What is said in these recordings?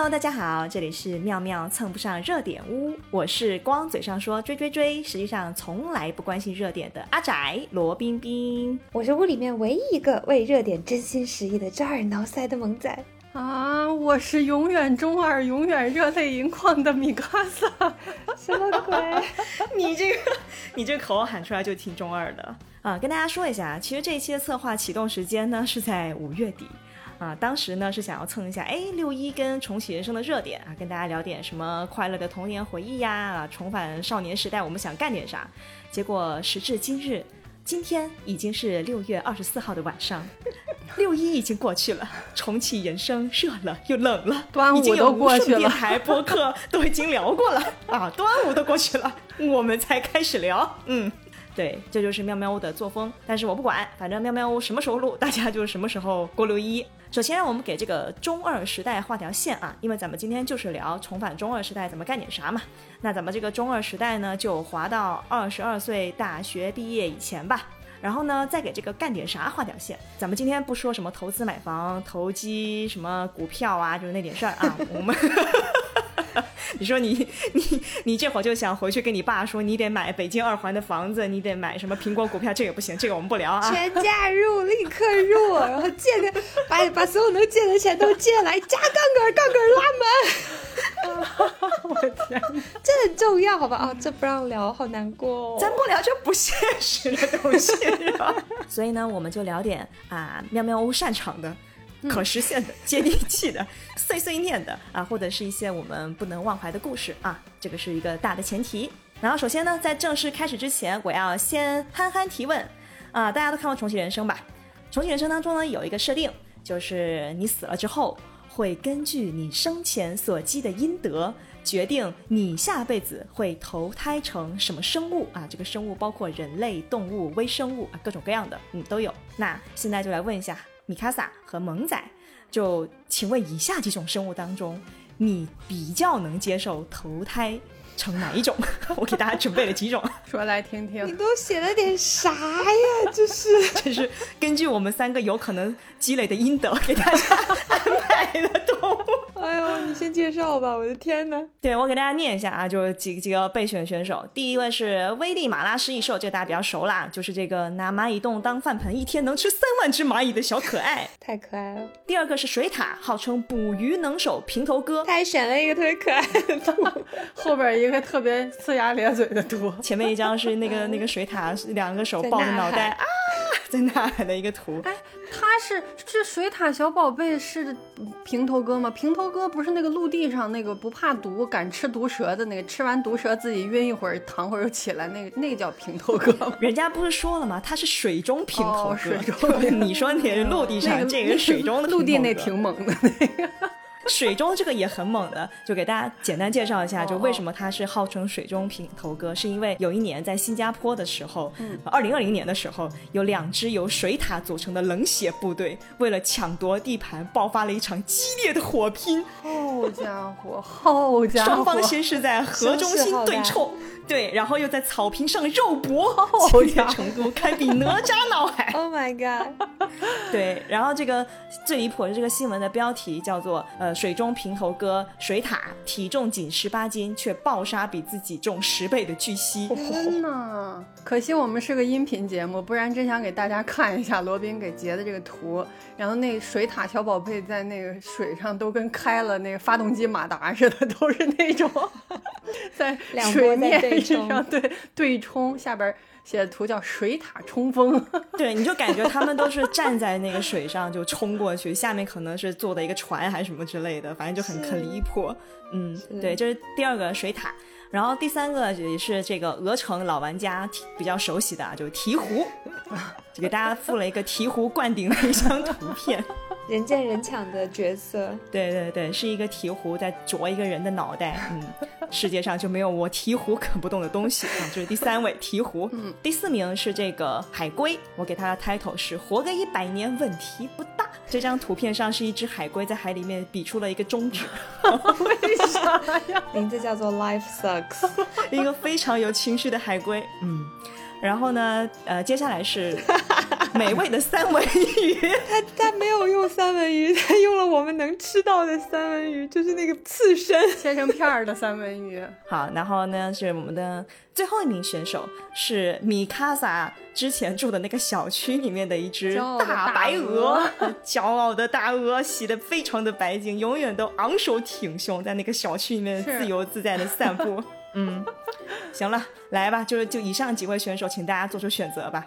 Hello，大家好，这里是妙妙蹭不上热点屋，我是光嘴上说追追追，实际上从来不关心热点的阿宅罗冰冰。我是屋里面唯一一个为热点真心实意的抓耳挠腮的萌仔。啊！我是永远中二、永远热泪盈眶的米卡萨，什么鬼？你这个，你这个口号喊出来就挺中二的啊！跟大家说一下，其实这一期的策划启动时间呢是在五月底啊，当时呢是想要蹭一下哎六一跟重启人生的热点啊，跟大家聊点什么快乐的童年回忆呀啊，重返少年时代，我们想干点啥？结果时至今日，今天已经是六月二十四号的晚上。六一已经过去了，重启人生热了又冷了，端午都过去了，电台播客都已经聊过了啊，端午都过去了，我们才开始聊。嗯，对，这就是喵喵屋的作风，但是我不管，反正喵喵屋什么时候录，大家就什么时候过六一。首先，我们给这个中二时代画条线啊，因为咱们今天就是聊重返中二时代，咱们干点啥嘛？那咱们这个中二时代呢，就划到二十二岁大学毕业以前吧。然后呢，再给这个干点啥画条线。咱们今天不说什么投资买房、投机什么股票啊，就是那点事儿啊。我们，你说你 你你这会儿就想回去跟你爸说，你得买北京二环的房子，你得买什么苹果股票，这个不行，这个我们不聊啊。全家入，立刻入，然后借个 把把所有能借的钱都借来，加杠杆，杠杆拉满。我天，这很重要，好吧？啊，这不让聊，好难过。哦咱不聊这不现实的东西，所以呢，我们就聊点啊，喵喵屋擅长的、可实现的、接地气的、碎碎念的啊，或者是一些我们不能忘怀的故事啊。这个是一个大的前提。然后，首先呢，在正式开始之前，我要先憨憨提问啊，大家都看过《重启人生》吧？《重启人生》当中呢，有一个设定，就是你死了之后。会根据你生前所积的阴德，决定你下辈子会投胎成什么生物啊？这个生物包括人类、动物、微生物啊，各种各样的，嗯，都有。那现在就来问一下米卡萨和萌仔，就请问以下几种生物当中，你比较能接受投胎？成哪一种？我给大家准备了几种，说来听听。你都写了点啥呀？这是，这是根据我们三个有可能积累的阴德给大家安排的动物。哎呦，你先介绍吧！我的天哪！对我给大家念一下啊，就是几几个备选选手。第一位是威力马拉失忆兽，这个大家比较熟啦，就是这个拿蚂蚁洞当饭盆，一天能吃三万只蚂蚁的小可爱，太可爱了。第二个是水獭，号称捕鱼能手，平头哥。他还选了一个特别可爱的图，后边一。一个特别呲牙咧嘴的图，前面一张是那个那个水獭，两个手抱着脑袋啊，在呐喊的一个图。哎，他是这水獭小宝贝是平头哥吗？平头哥不是那个陆地上那个不怕毒、敢吃毒蛇的那个，吃完毒蛇自己晕一会儿，躺会儿又起来，那个那个叫平头哥。人家不是说了吗？他是水中平头哥。水中，你说你是陆地上，这个水中的陆地那挺猛的那个。水中这个也很猛的，就给大家简单介绍一下，就为什么它是号称水中平头哥，是因为有一年在新加坡的时候，二零二零年的时候，有两支由水獭组成的冷血部队，为了抢夺地盘，爆发了一场激烈的火拼。好家伙，好家伙！双方先是在河中心对冲。对，然后又在草坪上肉搏，激烈程度堪比哪吒闹海。Oh my god！对，然后这个最离谱的这个新闻的标题叫做“呃，水中平头哥水獭体重仅十八斤，却暴杀比自己重十倍的巨蜥”。天呐，可惜我们是个音频节目，不然真想给大家看一下罗宾给截的这个图。然后那水獭小宝贝在那个水上都跟开了那个发动机马达似的，都是那种 在水面。上对对冲，下边写的图叫水塔冲锋，对，你就感觉他们都是站在那个水上就冲过去，下面可能是坐的一个船还是什么之类的，反正就很很离谱。嗯，对，这是第二个水塔，然后第三个也是这个鹅城老玩家比较熟悉的啊，就是鹈鹕，就给大家附了一个鹈鹕灌顶的一张图片。人见人抢的角色，对对对，是一个鹈鹕在啄一个人的脑袋。嗯，世界上就没有我鹈鹕啃不动的东西啊！这是第三位鹈鹕。嗯，第四名是这个海龟，我给它的 title 是活个一百年问题不大。这张图片上是一只海龟在海里面比出了一个中指，为啥呀？名字叫做 Life Sucks，一个非常有情绪的海龟。嗯。然后呢？呃，接下来是美味的三文鱼。他他没有用三文鱼，他用了我们能吃到的三文鱼，就是那个刺身。切成片儿的三文鱼。好，然后呢是我们的最后一名选手是米卡萨之前住的那个小区里面的一只大白鹅鹅，骄傲的大鹅，洗得非常的白净，永远都昂首挺胸，在那个小区里面自由自在的散步。嗯，行了，来吧，就是就以上几位选手，请大家做出选择吧。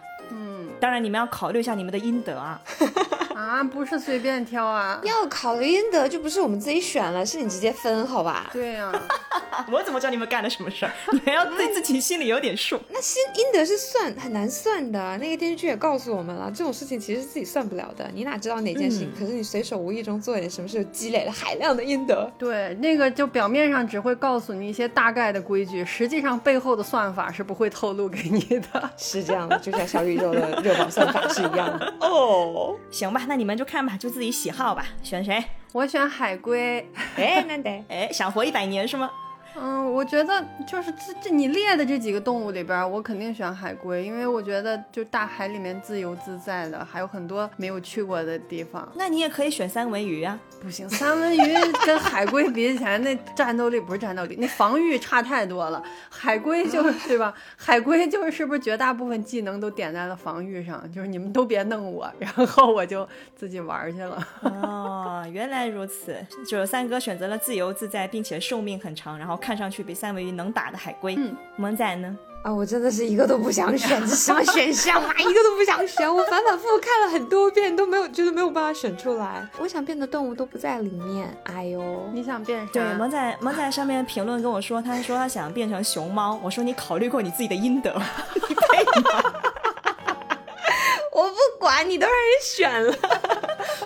嗯当然，你们要考虑一下你们的阴德啊。啊，不是随便挑啊。要考虑阴德，就不是我们自己选了，是你直接分，好吧？对呀、我怎么知道你们干了什么事儿？你们要对自己心里有点数。那心阴德是算很难算的，那个电视剧也告诉我们了，这种事情其实自己算不了的。你哪知道哪件事情？嗯可是你随手无意中做一点什么事，积累了海量的阴德。对，那个就表面上只会告诉你一些大概的规矩，实际上背后的算法是不会透露给你的。是这样的，就像小宇宙的热榜算法是一样的。哦，行吧，那你们就看吧，就自己喜好吧，选谁？我选海龟。哎，那得哎，想活一百年是吗？嗯，我觉得就是这这你列的这几个动物里边儿，我肯定选海龟，因为我觉得就大海里面自由自在的，还有很多没有去过的地方。那你也可以选三文鱼啊。不行，三文鱼跟海龟比起来，那战斗力不是战斗力，那防御差太多了。海龟就 是对吧？海龟就是是不是绝大部分技能都点在了防御上？就是你们都别弄我，然后我就自己玩儿去了。哦，原来如此，就是三哥选择了自由自在，并且寿命很长，然后看上去比三文鱼能打的海龟。嗯，萌仔呢？啊，我真的是一个都不想选，这什么选项啊？一个都不想选，我反反复复看了很多遍，都没有觉得没有办法选出来。我想变的动物都不在里面，哎呦，你想变啥？对，萌仔萌仔上面评论跟我说，他说他想变成熊猫。我说你考虑过你自己的阴德？你配吗？我不管你都让人选了。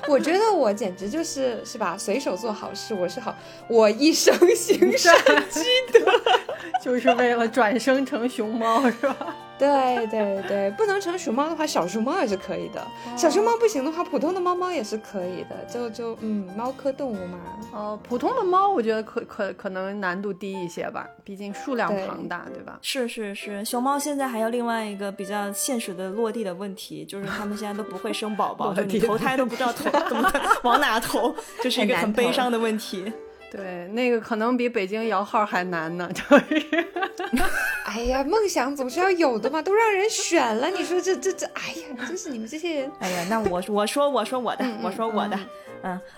我觉得我简直就是是吧，随手做好事，我是好，我一生行善积德。就是为了转生成熊猫是吧？对对对，不能成熊猫的话，小熊猫也是可以的。小熊猫不行的话，普通的猫猫也是可以的。就就嗯，猫科动物嘛。哦，普通的猫我觉得可可可能难度低一些吧，毕竟数量庞大，对吧？是是是，熊猫现在还有另外一个比较现实的落地的问题，就是它们现在都不会生宝宝，你投胎都不知道投怎么往哪投，这是一个很悲伤的问题。对，那个可能比北京摇号还难呢，就是。哎呀，梦想总是要有的嘛，都让人选了，你说这这这，哎呀，真是你们这些人。哎呀，那我我说我说我的，嗯我说我的，嗯，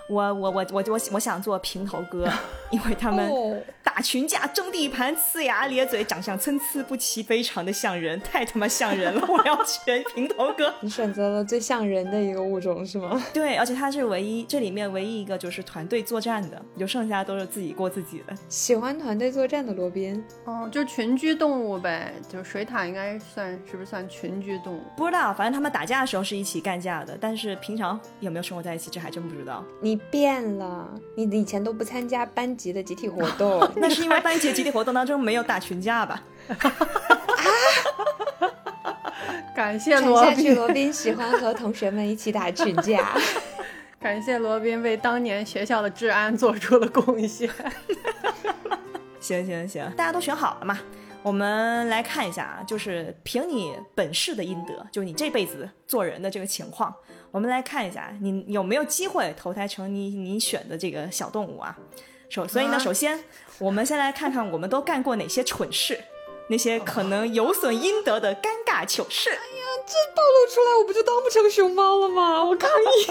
我我我我我我想做平头哥，因为他们哦打群架、争地盘、呲牙咧嘴、长相参差不齐，非常的像人，太他妈像人了！我要选平头哥。你选择了最像人的一个物种是吗？对，而且他是唯一这里面唯一一个就是团队作战的，就剩下都是自己过自己的。喜欢团队作战的罗宾，哦，就群居动物呗，就水獭应该算是不是算群居动物？不知道，反正他们打架的时候是一起干架的，但是平常有没有生活在一起，这还真不知道。你变了，你以前都不参加班级的集体活动，那是因为 班级集体活动当中没有打群架吧？感谢传罗宾，下去罗宾喜欢和同学们一起打群架。感谢罗宾为当年学校的治安做出了贡献。行行行，大家都选好了嘛？我们来看一下啊，就是凭你本市的阴德，就是你这辈子做人的这个情况，我们来看一下你有没有机会投胎成你你选的这个小动物啊。首所以呢，啊首先我们先来看看我们都干过哪些蠢事，那些可能有损阴德的尴尬糗事。哎呀这暴露出来，我不就当不成熊猫了吗？我抗议！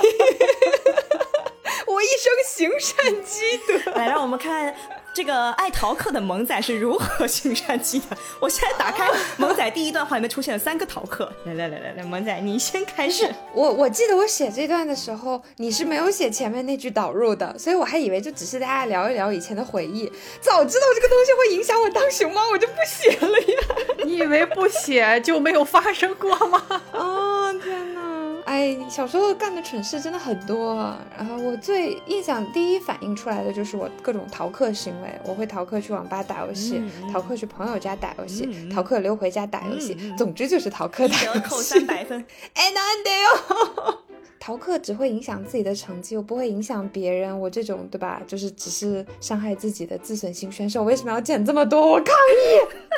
我一生行善积德。来，让我们看这个爱逃课的萌仔是如何行善积德。我现在打开萌仔第一段话里面出现了三个逃课。来来来来来，萌仔你先开始。我我记得我写这段的时候，你是没有写前面那句导入的，所以我还以为就只是大家聊一聊以前的回忆。早知道这个东西会影响我当熊猫，我就不写了呀。你以为不写就没有发生过吗？哦天哪！哎，小时候干的蠢事真的很多，然后我最印象第一反应出来的就是我各种逃课行为，我会逃课去网吧打游戏，逃课去朋友家打游戏，逃课溜回家打游戏，总之就是逃课打游戏。得扣三百分。哎，难得哟！逃课只会影响自己的成绩，又不会影响别人。我这种对吧，就是只是伤害自己的自损型选手，为什么要减这么多？我抗议！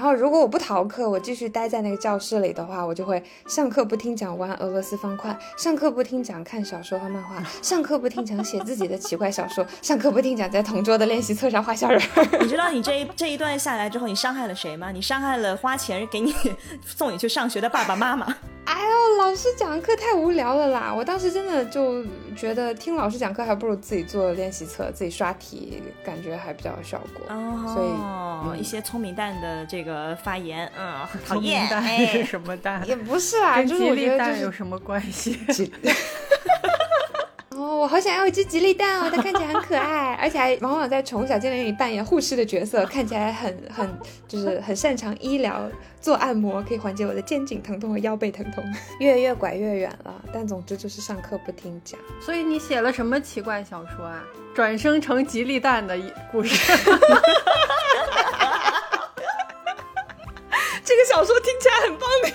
然后如果我不逃课，我继续待在那个教室里的话，我就会上课不听讲玩俄罗斯方块，上课不听讲看小说和漫画，上课不听讲写自己的奇怪小说，上课不听讲在同桌的练习册上画小人。你知道 你这一这一段下来之后，你伤害了谁吗？你伤害了花钱给你送你去上学的爸爸妈妈。哎呦，老师讲课太无聊了啦！我当时真的就觉得听老师讲课还不如自己做练习册，自己刷题，感觉还比较有效果。哦，所以一些聪明蛋的这个发言，嗯，讨厌。蛋哎是什么蛋？也不是啊，跟就是我吉利觉得就是蛋有什么关系？哦，我好想要一只吉利蛋哦，它看起来很可爱，而且还往往在宠物小精灵里扮演护士的角色，看起来很很就是很擅长医疗，做按摩可以缓解我的肩颈疼痛和腰背疼痛。越越拐越远了，但总之就是上课不听讲。所以你写了什么奇怪小说啊？转生成吉利蛋的故事。这个小说听起来很棒的呀。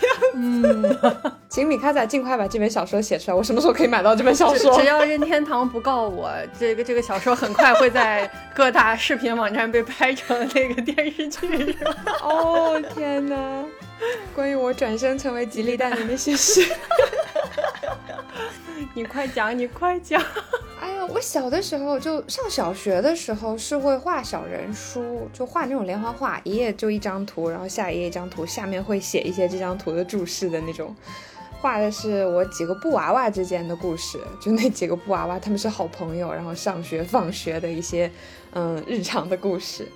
嗯，请米卡仔尽快把这本小说写出来。我什么时候可以买到这本小说只？要任天堂不告我，这个这个小说很快会在各大视频网站被拍成那个电视剧。是 吧哦天哪！关于我转身成为吉利蛋的那些事。你快讲，你快讲。哎呀，我小的时候就上小学的时候是会画小人书，就画那种连环画，一页就一张图，然后下一页一张图，下面会写一些这张图的注释的那种。画的是我几个布娃娃之间的故事，就那几个布娃娃他们是好朋友，然后上学放学的一些嗯日常的故事。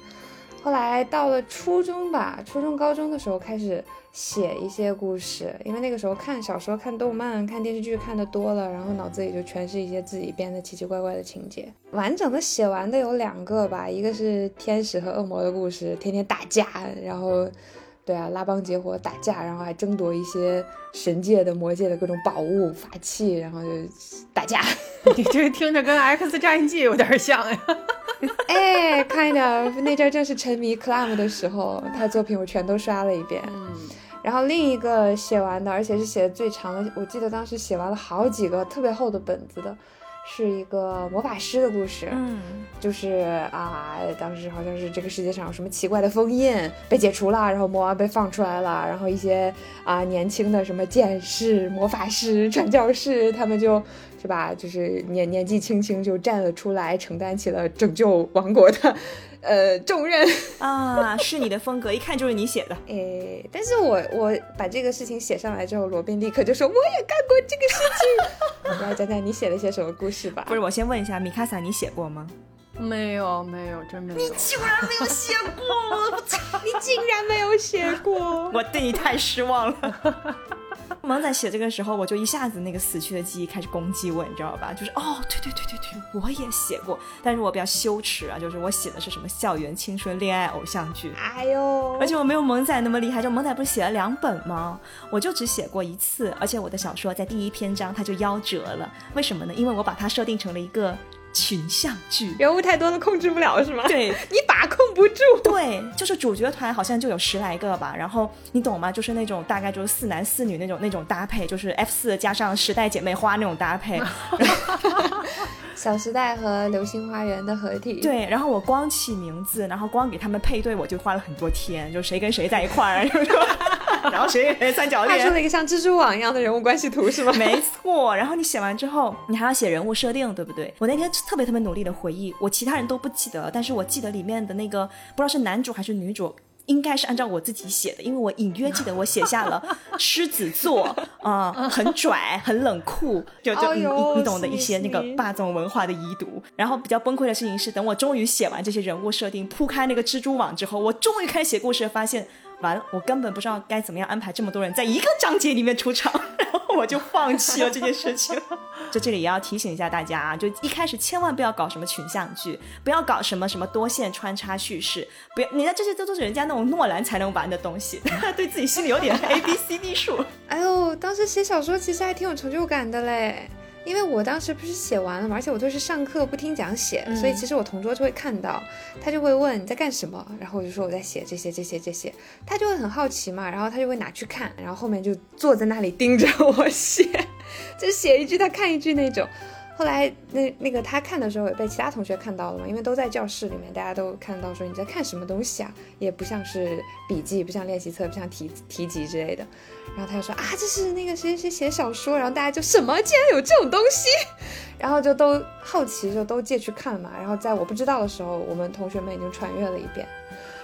后来到了初中吧，初中高中的时候开始写一些故事，因为那个时候看小说、看动漫、看电视剧看的多了，然后脑子里就全是一些自己编的奇奇怪怪的情节。完整的写完的有两个吧，一个是天使和恶魔的故事，天天打架，然后。对啊，拉帮结伙打架，然后还争夺一些神界的、魔界的各种宝物、法器，然后就打架。你这听着跟《X 战记》有点像呀。哎，kind of，那阵儿正是沉迷 Clam 的时候，他的作品我全都刷了一遍。嗯，然后另一个写完的，而且是写的最长的，我记得当时写完了好几个特别厚的本子的，是一个魔法师的故事。嗯，就是啊，当时好像是这个世界上有什么奇怪的封印被解除了，然后魔王被放出来了，然后一些啊年轻的什么剑士、魔法师、传教士，他们就是吧，就是年年纪轻轻就站了出来，承担起了拯救王国的呃重任。啊，是你的风格，一看就是你写的。哎，但是我我把这个事情写上来之后，罗宾立刻就说我也干过这个事情。你来讲讲你写了些什么故事吧？不是，我先问一下，米卡萨，你写过吗？没有没有，真没有。你竟然没有写过，我操！你竟然没有写过。我对你太失望了。萌仔写这个时候，我就一下子那个死去的记忆开始攻击我，你知道吧？就是哦，对对对对对，我也写过，但是我比较羞耻啊，就是我写的是什么校园青春恋爱偶像剧，哎呦，而且我没有萌仔那么厉害，就萌仔不是写了两本吗？我就只写过一次，而且我的小说在第一篇章它就夭折了，为什么呢？因为我把它设定成了一个群像剧。人物太多了，控制不了是吗？对，你把控不住。对，就是主角团好像就有十来个吧，然后你懂吗？就是那种大概就是四男四女那种那种搭配，就是 F 四加上时代姐妹花那种搭配。小时代和流星花园的合体。，对，然后我光起名字，然后光给他们配对，我就花了很多天，就谁跟谁在一块儿，就是说 然后谁跟谁三角恋。画出了一个像蜘蛛网一样的人物关系图是吗？没错，然后你写完之后，你还要写人物设定，对不对？我那天特别特别努力的回忆，我其他人都不记得，但是我记得里面的那个不知道是男主还是女主。应该是按照我自己写的，因为我隐约记得我写下了 狮子座，啊、很拽，很冷酷，就就你哎你你懂的一些那个霸总文化的遗毒。然后比较崩溃的事情是，等我终于写完这些人物设定，铺开那个蜘蛛网之后，我终于开始写故事，发现完了，我根本不知道该怎么样安排这么多人在一个章节里面出场，然后我就放弃了这件事情。就这里也要提醒一下大家啊，就一开始千万不要搞什么群像剧，不要搞什么什么多线穿插叙事，不要，你看这些都都是人家那种诺兰才能玩的东西，对自己心里有点 A B C D 数。哎呦，当时写小说其实还挺有成就感的嘞。因为我当时不是写完了嘛，而且我都是上课不听讲写，所以其实我同桌就会看到，他就会问你在干什么，然后我就说我在写这些这些这些，他就会很好奇嘛，然后他就会拿去看，然后后面就坐在那里盯着我写，就写一句他看一句那种。后来那那个他看的时候也被其他同学看到了嘛，因为都在教室里面，大家都看到说你在看什么东西啊，也不像是笔记，不像练习册，不像题题集之类的。然后他就说啊，这是那个谁谁写小说，然后大家就什么竟然有这种东西，然后就都好奇，就都借去看嘛。然后在我不知道的时候，我们同学们已经传阅了一遍。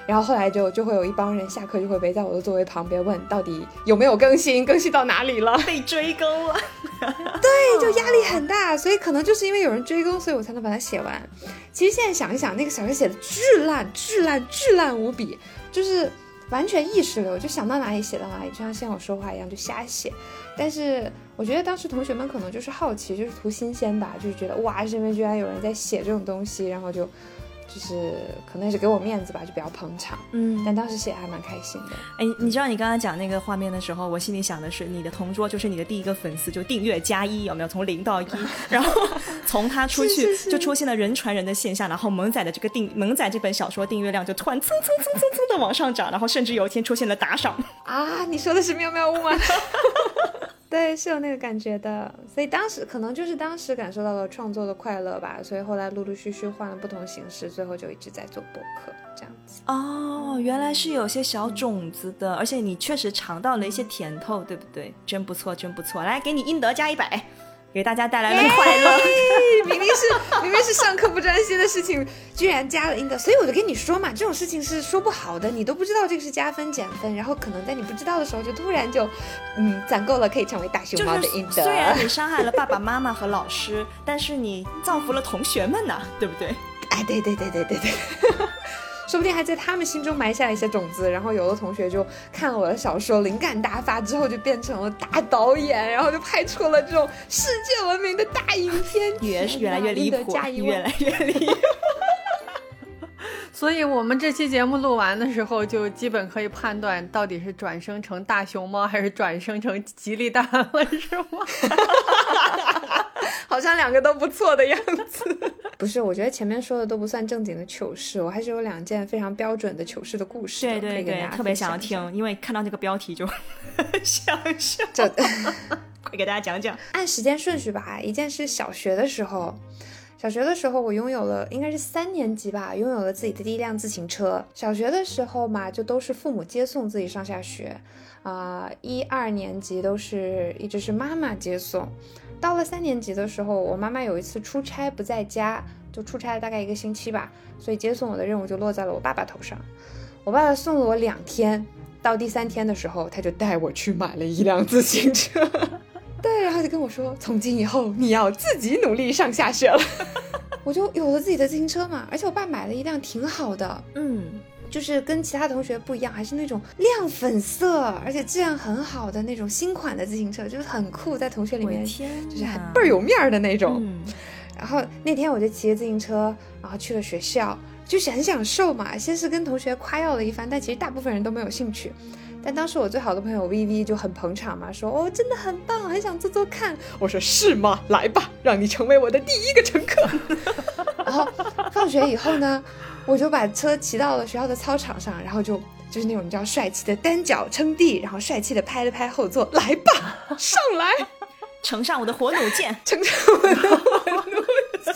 然后后来就就会有一帮人下课就会围在我的座位旁边问，到底有没有更新，更新到哪里了？被追更了。对，就压力很大，所以可能就是因为有人追更，所以我才能把它写完。其实现在想一想，那个小说写的巨烂，巨烂，巨烂无比，就是完全意识流，就想到哪里写到哪里，就像像我说话一样，就瞎写。但是我觉得当时同学们可能就是好奇，就是图新鲜吧，就是觉得哇，身边居然有人在写这种东西，然后就。就是可能也是给我面子吧，就比较捧场。嗯，但当时写还蛮开心的。哎，你知道你刚刚讲那个画面的时候，我心里想的是，你的同桌就是你的第一个粉丝，就订阅加一，有没有？从零到一，然后从他出去就出现了人传人的现象，然后萌仔的这个订萌仔这本小说订阅量就突然蹭蹭蹭蹭蹭的往上涨，然后甚至有一天出现了打赏。啊，你说的是妙妙屋吗？对，是有那个感觉的，所以当时可能就是当时感受到了创作的快乐吧，所以后来陆陆续续换了不同形式，最后就一直在做播客这样子。哦，原来是有些小种子的，而且你确实尝到了一些甜头，对不对？真不错，真不错，来给你应得加一百。给大家带来了快乐，明明是明明是上课不专心的事情，居然加了英德，所以我就跟你说嘛，这种事情是说不好的，你都不知道这个是加分减分，然后可能在你不知道的时候，就突然就，嗯，攒够了可以成为大熊猫的英德。虽然你伤害了爸爸妈妈和老师，但是你造福了同学们呢，对不对？哎，对对对对对对。说不定还在他们心中埋下了一些种子，然后有的同学就看了我的小说，灵感大发，之后就变成了大导演，然后就拍出了这种世界闻名的大影片，越来越离谱，越来越离谱。所以我们这期节目录完的时候，就基本可以判断到底是转生成大熊猫，还是转生成吉利蛋了，是吗？好像两个都不错的样子。不是，我觉得前面说的都不算正经的糗事，我还是有两件非常标准的糗事的故事。对对对，特别想要听，因为看到这个标题就想笑。快给大家讲讲。按时间顺序吧，一件是小学的时候。小学的时候，我拥有了，应该是三年级吧，拥有了自己的第一辆自行车。小学的时候嘛，就都是父母接送自己上下学，啊，一二年级都是一直是妈妈接送。到了三年级的时候，我妈妈有一次出差不在家，就出差了大概一个星期吧，所以接送我的任务就落在了我爸爸头上。我爸爸送了我两天，到第三天的时候，他就带我去买了一辆自行车。对，然后就跟我说，从今以后你要自己努力上下学了。我就有了自己的自行车嘛，而且我爸买了一辆挺好的，嗯，就是跟其他同学不一样，还是那种亮粉色，而且质量很好的那种新款的自行车，就是很酷，在同学里面就是很倍儿有面儿的那种。然后那天我就骑着自行车，然后去了学校，就是很享受嘛。先是跟同学夸耀了一番，但其实大部分人都没有兴趣。但当时我最好的朋友 V V 就很捧场嘛，说哦真的很棒，很想坐坐看。我说是吗？来吧，让你成为我的第一个乘客。然后放学以后呢，我就把车骑到了学校的操场上，然后就就是那种你知道帅气的单脚撑地，然后帅气的拍了拍后座，来吧，上来，乘上我的火弩箭，乘上我的火弩箭。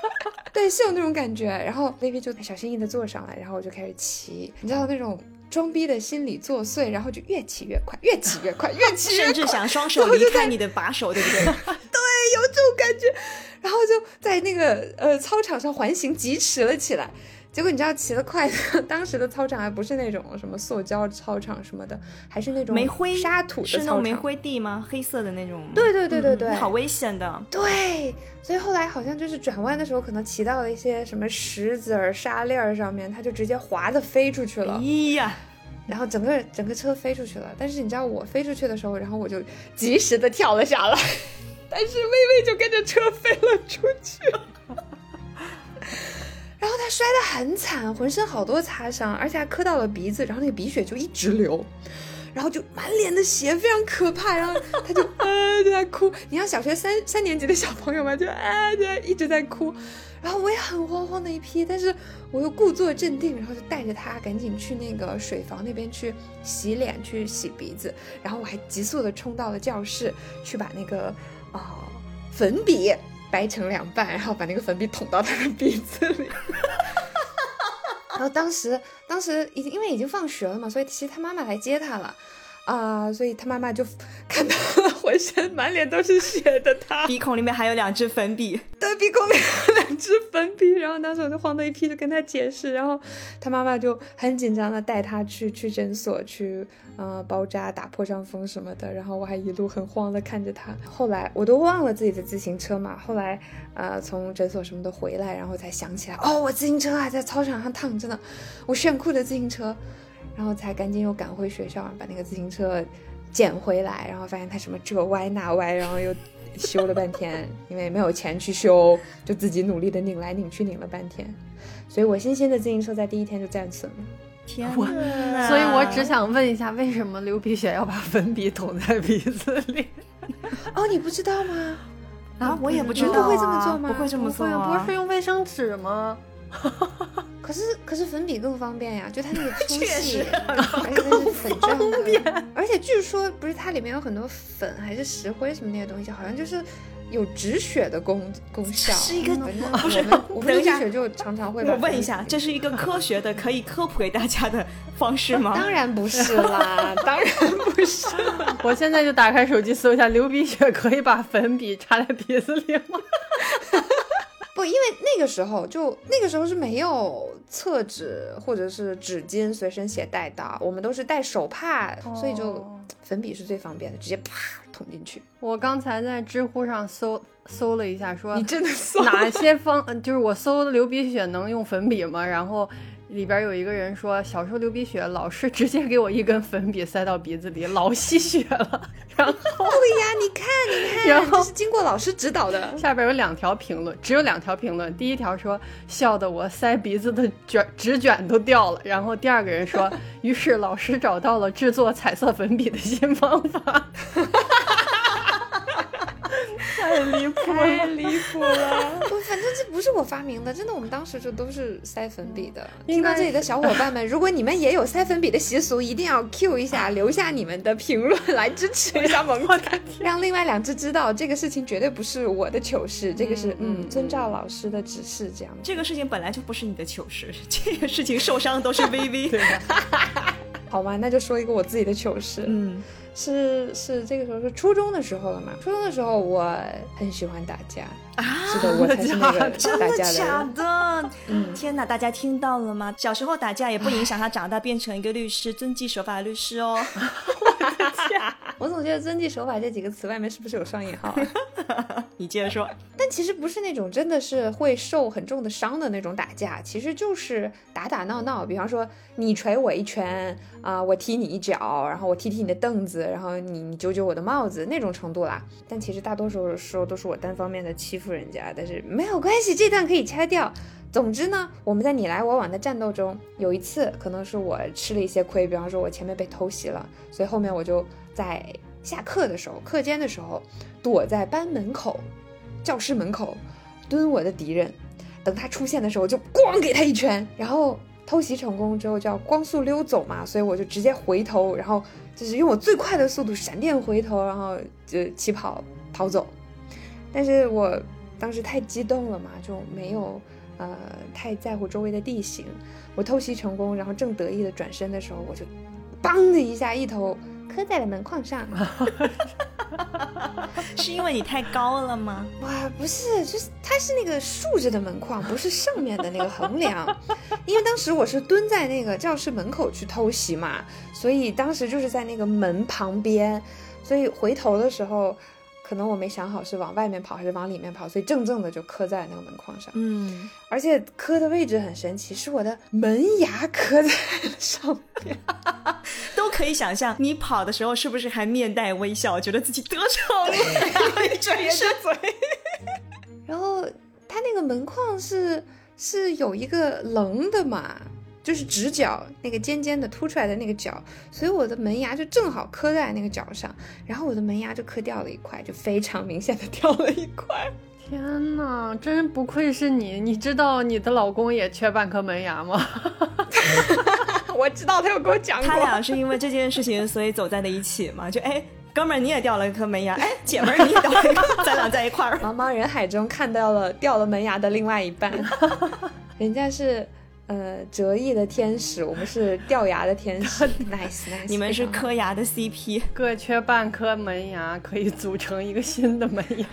对，是有那种感觉。然后 V 就小心翼翼的坐上来，然后我就开始骑，你知道那种。装逼的心理作祟，然后就越骑越快，越骑越快，越骑越快，甚至想双手离开你的把手，对不对？对，有这种感觉，然后就在那个呃操场上环形疾驰了起来。结果你知道骑得快，当时的操场还不是那种什么塑胶操场什么的，还是那种煤灰沙土的是那种煤灰地吗？黑色的那种。对对对对对，好危险的。对，所以后来好像就是转弯的时候，可能骑到了一些什么石子儿、沙粒儿上面，它就直接滑的飞出去了。咦呀！然后整个整个车飞出去了。但是你知道我飞出去的时候，然后我就及时的跳了下来，但是微微就跟着车飞了出去。摔得很惨，浑身好多擦伤，而且还磕到了鼻子，然后那个鼻血就一直流，然后就满脸的血，非常可怕。然后他就啊 就在哭，你像小学三三年级的小朋友嘛，就啊就一直在哭。然后我也很慌慌的一批，但是我又故作镇定，然后就带着他赶紧去那个水房那边去洗脸，去洗鼻子。然后我还急速的冲到了教室，去把那个啊粉笔。掰成两半，然后把那个粉笔捅到他的鼻子里。然后当时，当时已经因为已经放学了嘛，所以其实他妈妈来接他了，啊，所以他妈妈就看到了浑身满脸都是血的他，鼻孔里面还有两支粉笔，对，鼻孔里有两支粉笔。然后当时我就慌得一批，就跟他解释，然后他妈妈就很紧张的带他去去诊所去。呃，包扎、打破伤风什么的，然后我还一路很慌的看着他。后来我都忘了自己的自行车嘛。后来，呃，从诊所什么的回来，然后才想起来，哦，我自行车还在操场上躺着呢，我炫酷的自行车。然后才赶紧又赶回学校，把那个自行车捡回来。然后发现它什么这歪那歪，然后又修了半天，因为没有钱去修，就自己努力的拧来拧去，拧了半天。所以我新鲜的自行车在第一天就战损了。天呐！所以我只想问一下，为什么流鼻血要把粉笔捅在鼻子里？哦，你不知道吗？啊，我也不知道，都会这么做吗？不会这么做啊？不是用卫生纸吗？可是可是粉笔更方便呀，就它那个 粗细，而且它是粉状的，而且据说不是它里面有很多粉还是石灰什么那些东西，好像就是。有止血的功功效，是一个不是？我们 止血就常常会。我问一下，这是一个科学的可以科普给大家的方式吗？当然不是啦，当然不是。我现在就打开手机搜一下，流鼻血可以把粉笔插在鼻子里吗？不，因为那个时候就那个时候是没有厕纸或者是纸巾随身携带的，我们都是带手帕，所以就粉笔是最方便的，直接啪。捅进去。我刚才在知乎上搜搜了一下，说你真的搜哪些方？就是我搜流鼻血能用粉笔吗？然后里边有一个人说，小时候流鼻血，老师直接给我一根粉笔塞到鼻子里，老吸血了。然后对呀，你看你看，然后是经过老师指导的。下边有两条评论，只有两条评论。第一条说笑得我塞鼻子的卷纸卷都掉了。然后第二个人说，于是老师找到了制作彩色粉笔的新方法。太离谱，太离谱了！不，反正这不是我发明的，真的，我们当时就都是塞粉笔的。听到这里的小伙伴们，如果你们也有塞粉笔的习俗，一定要 Q 一下，留下你们的评论来支持一下萌 萌，让另外两只知道这个事情绝对不是我的糗事，这个是嗯，遵照老师的指示这样。这个事情本来就不是你的糗事，这个事情受伤的都是微微。好吧？那就说一个我自己的糗事。嗯。是是，这个时候是初中的时候了嘛？初中的时候我很喜欢打架啊！是的，我才是那个打架的。假的？嗯，天哪！大家听到了吗？小时候打架也不影响他长大变成一个律师，遵纪守法的律师哦。我总觉得“遵纪守法”这几个词外面是不是有双引号？你接着说。但其实不是那种真的是会受很重的伤的那种打架，其实就是打打闹闹。比方说你捶我一拳啊，我踢你一脚，然后我踢踢你的凳子，然后你你揪揪我的帽子那种程度啦。但其实大多数时候都是我单方面的欺负人家，但是没有关系，这段可以掐掉。总之呢，我们在你来我往的战斗中，有一次可能是我吃了一些亏，比方说我前面被偷袭了，所以后面我就。在下课的时候，课间的时候，躲在班门口、教室门口蹲我的敌人，等他出现的时候就咣给他一拳，然后偷袭成功之后就要光速溜走嘛，所以我就直接回头，然后就是用我最快的速度闪电回头，然后就起跑逃走。但是我当时太激动了嘛，就没有呃太在乎周围的地形。我偷袭成功，然后正得意的转身的时候，我就梆的一下一头。磕在了门框上，是因为你太高了吗？哇，不是，就是它是那个竖着的门框，不是上面的那个横梁。因为当时我是蹲在那个教室门口去偷袭嘛，所以当时就是在那个门旁边，所以回头的时候。可能我没想好是往外面跑还是往里面跑，所以正正的就磕在那个门框上。嗯，而且磕的位置很神奇，是我的门牙磕在上面，都可以想象你跑的时候是不是还面带微笑，觉得自己得逞了，转身嘴。然后它那个门框是是有一个棱的嘛。就是直角那个尖尖的凸出来的那个角，所以我的门牙就正好磕在那个角上，然后我的门牙就磕掉了一块，就非常明显的掉了一块。天哪，真不愧是你！你知道你的老公也缺半颗门牙吗？我知道，他有跟我讲过。他俩是因为这件事情所以走在了一起嘛？就哎，哥们儿你也掉了一颗门牙，哎，姐们儿你也掉了一颗，咱俩在一块儿。茫茫人海中看到了掉了门牙的另外一半，人家是呃折翼的天使，我们是掉牙的天使。nice nice，你们是磕牙的 CP，各缺半颗门牙，可以组成一个新的门牙。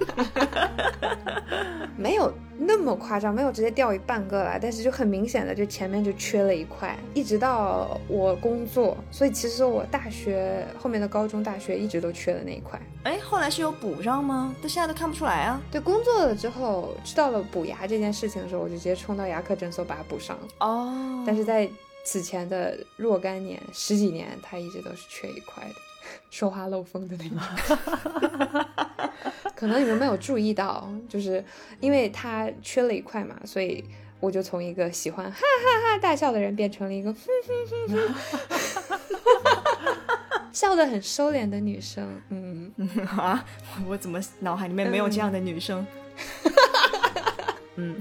没有那么夸张，没有直接掉一半个来，但是就很明显的，就前面就缺了一块，一直到我工作，所以其实我大学后面的高中、大学一直都缺的那一块。哎，后来是有补上吗？但现在都看不出来啊。对，工作了之后知道了补牙这件事情的时候，我就直接冲到牙科诊所把它补上了。哦，但是在此前的若干年、十几年，它一直都是缺一块的，说话漏风的那种。可能你们没有注意到，就是因为他缺了一块嘛，所以我就从一个喜欢哈哈哈大笑的人变成了一个哼哼哼哼笑得很收敛的女生。嗯，啊，我怎么脑海里面没有这样的女生？嗯，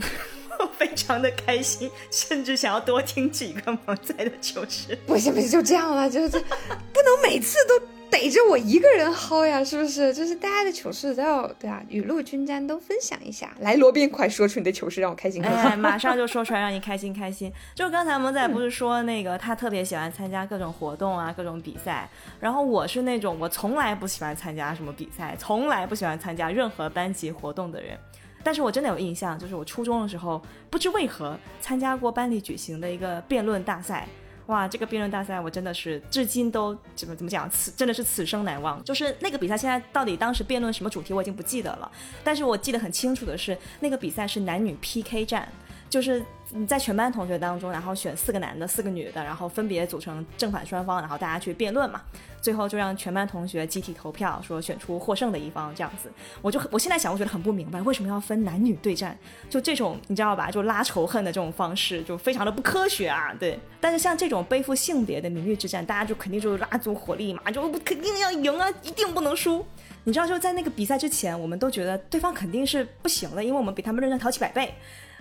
我非常的开心，甚至想要多听几个萌仔的糗事。不行不行，就这样了，就是这不能每次都逮着我一个人薅呀，是不是？就是大家的糗事都要对啊，雨露均沾，都分享一下。来，罗宾，快说出你的糗事，让我开心开心。哎，马上就说出来，让你开心开心。就刚才萌仔不是说那个他特别喜欢参加各种活动啊，各种比赛。然后我是那种我从来不喜欢参加什么比赛，从来不喜欢参加任何班级活动的人。但是我真的有印象，就是我初中的时候，不知为何参加过班里举行的一个辩论大赛。哇，这个辩论大赛我真的是至今都怎么怎么讲，此真的是此生难忘。就是那个比赛，现在到底当时辩论什么主题我已经不记得了，但是我记得很清楚的是，那个比赛是男女 PK 战，就是你在全班同学当中，然后选四个男的，四个女的，然后分别组成正反双方，然后大家去辩论嘛。最后就让全班同学集体投票，说选出获胜的一方，这样子。我就我现在想，我觉得很不明白，为什么要分男女对战？就这种你知道吧？就拉仇恨的这种方式，就非常的不科学啊。对，但是像这种背负性别的名誉之战，大家就肯定就拉足火力嘛，就肯定要赢啊，一定不能输。你知道，就在那个比赛之前，我们都觉得对方肯定是不行的，因为我们比他们认真好几百倍。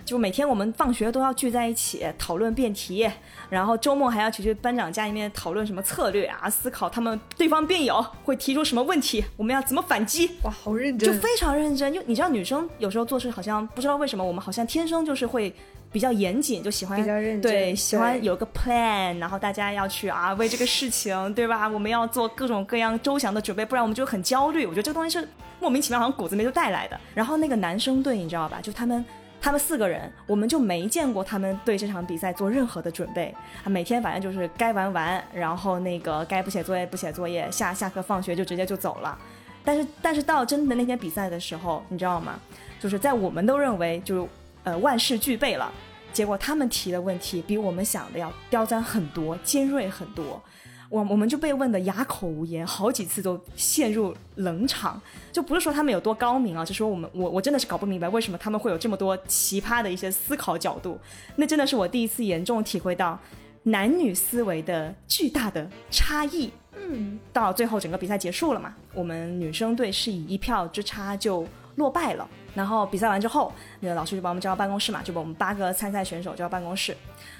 就每天我们放学都要聚在一起讨论辩题，然后周末还要去去班长家里面讨论什么策略啊，思考他们对方辩友会提出什么问题，我们要怎么反击。哇，好认真，就非常认真。就你知道，女生有时候做事好像不知道为什么，我们好像天生就是会比较严谨，就喜欢比较认真对，喜欢有个 plan，然后大家要去啊为这个事情，对吧？我们要做各种各样周详的准备，不然我们就很焦虑。我觉得这个东西是莫名其妙，好像骨子里面就带来的。然后那个男生队，你知道吧？就他们。他们四个人，我们就没见过他们对这场比赛做任何的准备。啊，每天反正就是该玩玩，然后那个该不写作业不写作业，下下课放学就直接就走了。但是但是到真的那天比赛的时候，你知道吗？就是在我们都认为就呃万事俱备了，结果他们提的问题比我们想的要刁钻很多，尖锐很多。我我们就被问的哑口无言，好几次都陷入冷场。就不是说他们有多高明啊，就说我们我我真的是搞不明白为什么他们会有这么多奇葩的一些思考角度。那真的是我第一次严重体会到男女思维的巨大的差异。嗯，到最后整个比赛结束了嘛，我们女生队是以一票之差就落败了。然后比赛完之后，那个老师就把我们叫到办公室嘛，就把我们八个参赛选手叫到办公室，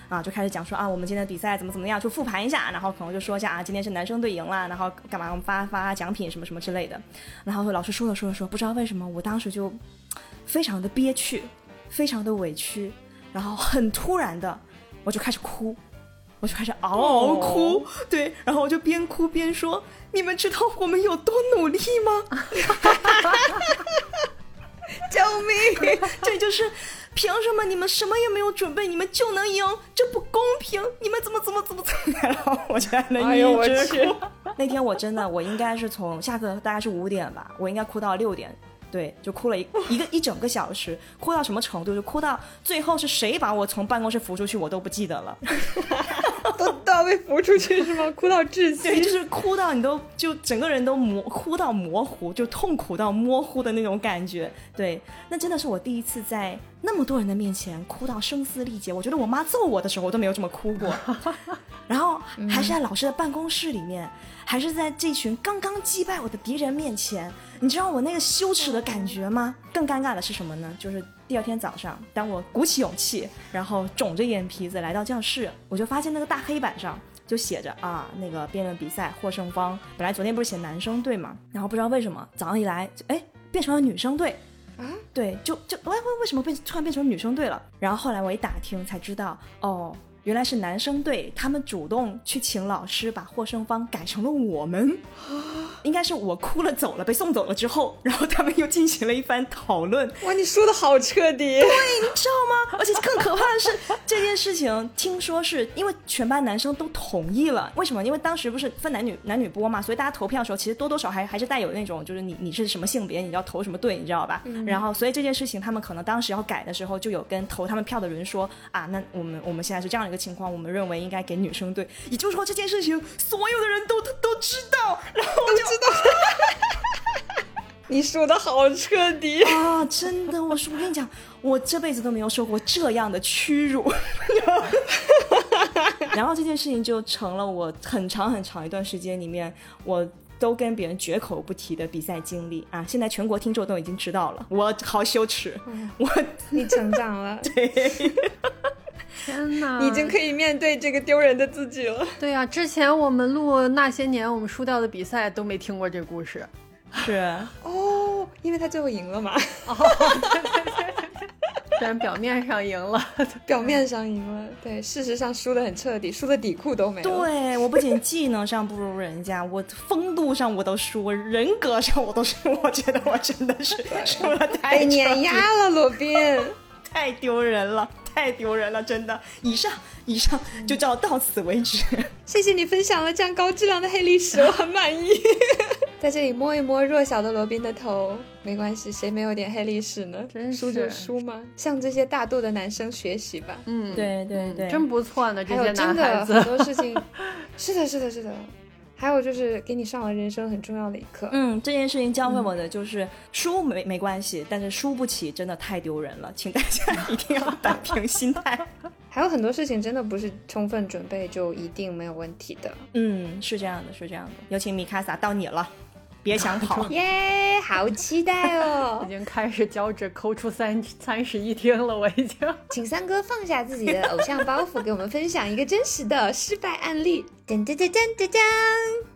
啊，就开始讲说啊，我们今天的比赛怎么怎么样，就复盘一下，然后可能就说一下啊，今天是男生队赢了，然后干嘛我们发发奖品什么什么之类的。然后老师说了说了说，不知道为什么我当时就非常的憋屈，非常的委屈，然后很突然的我就开始哭。我就开始嗷嗷哭，对，然后我就边哭边说：“你们知道我们有多努力吗？救命！这就是凭什么你们什么也没有准备，你们就能赢？这不公平！你们怎么怎么怎么怎么样？”然后我就在那哎呦我一直去哭。那天我真的，我应该是从下课大概是五点吧，我应该哭到六点。对，就哭了一一个一整个小时，哭到什么程度？就哭到最后是谁把我从办公室扶出去，我都不记得了。都都要被扶出去是吗？哭到窒对，息。就是哭到你都就整个人都模哭到模糊，就痛苦到模糊的那种感觉。对，那真的是我第一次在那么多人的面前哭到声嘶力竭。我觉得我妈揍我的时候我都没有这么哭过。然后还是在老师的办公室里面，还是在这群刚刚击败我的敌人面前，你知道我那个羞耻的感觉吗？更尴尬的是什么呢？就是第二天早上，当我鼓起勇气，然后肿着眼皮子来到教室，我就发现那个大黑板上就写着啊，那个辩论比赛获胜方本来昨天不是写男生队嘛，然后不知道为什么早上一来，哎，变成了女生队。啊，对，就就为为，为什么变突然变成女生队了？然后后来我一打听才知道，哦。原来是男生队，他们主动去请老师把获胜方改成了我们，应该是我哭了走了，被送走了之后，然后他们又进行了一番讨论。哇，你说的好彻底，对，你知道吗？而且更可怕的是，这件事情听说是因为全班男生都同意了。为什么？因为当时不是分男女男女播嘛，所以大家投票的时候，其实多多少还还是带有那种，就是你你是什么性别，你要投什么队，你知道吧？然后，所以这件事情他们可能当时要改的时候，就有跟投他们票的人说啊，那我们我们现在是这样一个情况，我们认为应该给女生队。也就是说，这件事情所有的人都都知道，然后我就知道。你说的好彻底啊！真的，我说我跟你讲，我这辈子都没有受过这样的屈辱。然后这件事情就成了我很长很长一段时间里面，我都跟别人绝口不提的比赛经历啊！现在全国听众都已经知道了，我好羞耻。我你成长了，对。天哪！你 已经可以面对这个丢人的自己了。对呀，之前我们录那些年我们输掉的比赛都没听过这故事。是 哦，因为他最后赢了嘛。哦，虽然表面上赢了，表面上赢了，对，事实上输的很彻底，输的底裤都没了。对，我不仅技能上不如人家，我风度上我都输，人格上我都输。我觉得我真的是输了太碾压了，罗宾，太丢人了。太丢人了，真的。以上，以上就叫到此为止。谢谢你分享了这样高质量的黑历史，我很满意。在这里摸一摸弱小的罗宾的头，没关系，谁没有点黑历史呢？真输就输嘛，向这些大度的男生学习吧。嗯，对对对，真不错呢。这些男孩子，很多事情，是的，是的，是的。还有就是给你上了人生很重要的一课。嗯，这件事情教会我的就是输没没关系，但是输不起真的太丢人了，请大家一定要摆平心态。还有很多事情真的不是充分准备就一定没有问题的。嗯，是这样的，是这样的。有请米卡萨到你了。别想跑 耶！好期待哦！已经开始脚趾抠出三三室一厅了，我已经。请三哥放下自己的偶像包袱，给我们分享一个真实的失败案例。噔噔噔噔噔噔！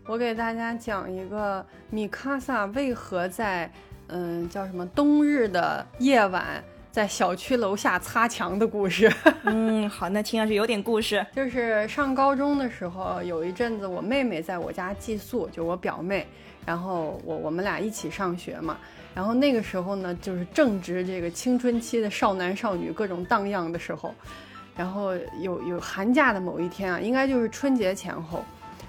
我给大家讲一个米卡萨为何在嗯叫什么冬日的夜晚在小区楼下擦墙的故事。嗯，好，那听上去有点故事。就是上高中的时候，有一阵子我妹妹在我家寄宿，就我表妹。然后我我们俩一起上学嘛，然后那个时候呢，就是正值这个青春期的少男少女各种荡漾的时候，然后有有寒假的某一天啊，应该就是春节前后，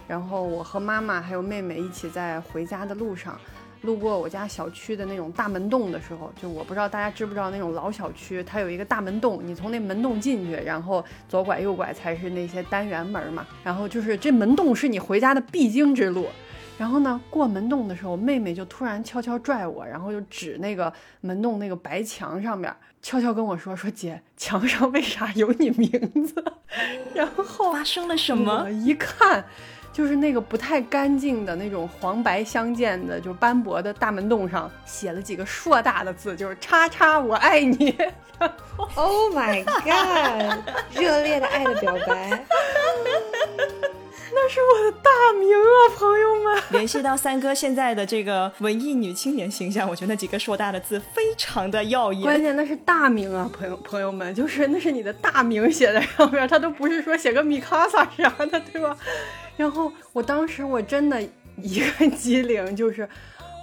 然后我和妈妈还有妹妹一起在回家的路上，路过我家小区的那种大门洞的时候，就我不知道大家知不知道那种老小区，它有一个大门洞，你从那门洞进去，然后左拐右拐才是那些单元门嘛，然后就是这门洞是你回家的必经之路。然后呢，过门洞的时候，妹妹就突然悄悄拽我，然后就指那个门洞那个白墙上面，悄悄跟我说：“说姐，墙上为啥有你名字？”然后发生了什么？我一看，就是那个不太干净的那种黄白相间的，就斑驳的大门洞上写了几个硕大的字，就是“叉叉我爱你”。Oh my god！热烈的爱的表白。那是我的大名啊，朋友们！联系到三哥现在的这个文艺女青年形象，我觉得那几个硕大的字非常的耀眼。关键那是大名啊，朋友朋友们，就是那是你的大名写在上面，他都不是说写个米卡萨啥的，对吧？然后我当时我真的一个机灵，就是。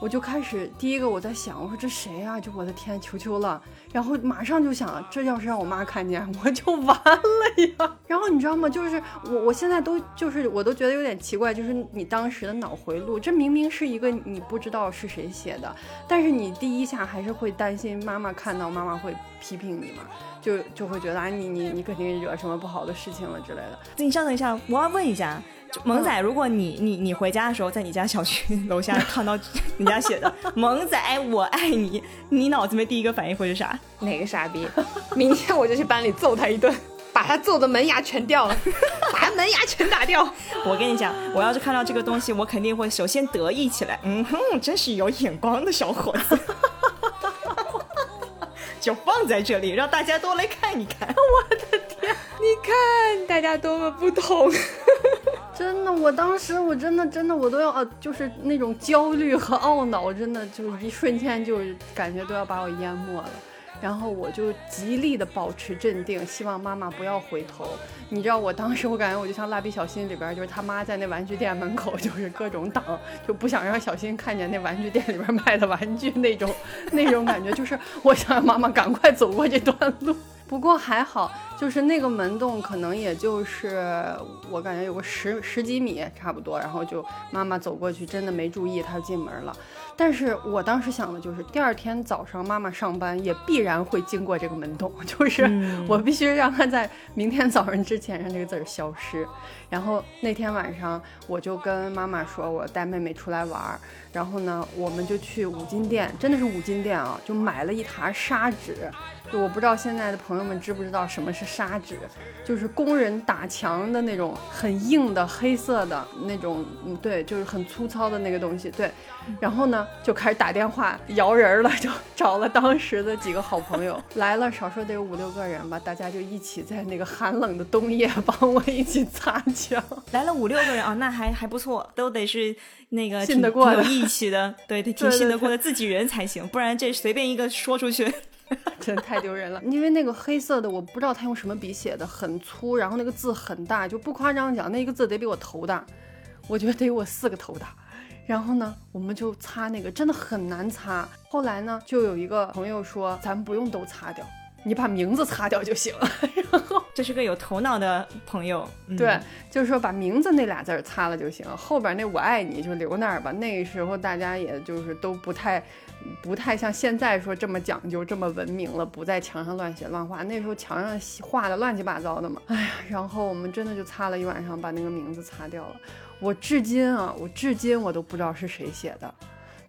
我就开始第一个我在想，我说这谁啊？就我的天，求求了！然后马上就想，这要是让我妈看见，我就完了呀！然后你知道吗？就是我我现在都就是我都觉得有点奇怪，就是你当时的脑回路，这明明是一个你不知道是谁写的，但是你第一下还是会担心妈妈看到，妈妈会批评你嘛？就就会觉得啊，你你你肯定惹什么不好的事情了之类的。你稍等一下，我要问一下。萌仔，如果你你你回家的时候，在你家小区 楼下看到你家写的 “萌仔我爱你”，你脑子里面第一个反应会是啥？哪个傻逼？明天我就去班里揍他一顿，把他揍的门牙全掉了，把他门牙全打掉。我跟你讲，我要是看到这个东西，我肯定会首先得意起来。嗯哼，真是有眼光的小伙子。就放在这里，让大家都来看一看。我的天，你看大家多么不同。真的，我当时我真的真的我都要呃，就是那种焦虑和懊恼，真的就一瞬间就感觉都要把我淹没了。然后我就极力的保持镇定，希望妈妈不要回头。你知道我当时我感觉我就像蜡笔小新里边，就是他妈在那玩具店门口，就是各种挡，就不想让小新看见那玩具店里边卖的玩具那种那种感觉，就是我想让妈妈赶快走过这段路。不过还好，就是那个门洞可能也就是我感觉有个十十几米差不多，然后就妈妈走过去，真的没注意，她就进门了。但是我当时想的就是，第二天早上妈妈上班也必然会经过这个门洞，就是我必须让她在明天早上之前让这个字儿消失。然后那天晚上我就跟妈妈说，我带妹妹出来玩儿，然后呢，我们就去五金店，真的是五金店啊，就买了一沓砂纸。就我不知道现在的朋友们知不知道什么是砂纸，就是工人打墙的那种很硬的黑色的那种，嗯，对，就是很粗糙的那个东西，对。然后呢，就开始打电话摇人了，就找了当时的几个好朋友来了，少说得有五六个人吧，大家就一起在那个寒冷的冬夜 帮我一起擦墙。来了五六个人啊，那还还不错，都得是那个信得过的有义气的，对，得 挺信得过的自己人才行，不然这随便一个说出去。真的太丢人了，因为那个黑色的，我不知道他用什么笔写的，很粗，然后那个字很大，就不夸张讲，那个字得比我头大，我觉得得有我四个头大。然后呢，我们就擦那个，真的很难擦。后来呢，就有一个朋友说，咱不用都擦掉。你把名字擦掉就行了，然 后这是个有头脑的朋友，对，就是说把名字那俩字儿擦了就行，后边那我爱你就留那儿吧。那个时候大家也就是都不太，不太像现在说这么讲究、这么文明了，不在墙上乱写乱画。那时候墙上画的乱七八糟的嘛，哎呀，然后我们真的就擦了一晚上，把那个名字擦掉了。我至今啊，我至今我都不知道是谁写的。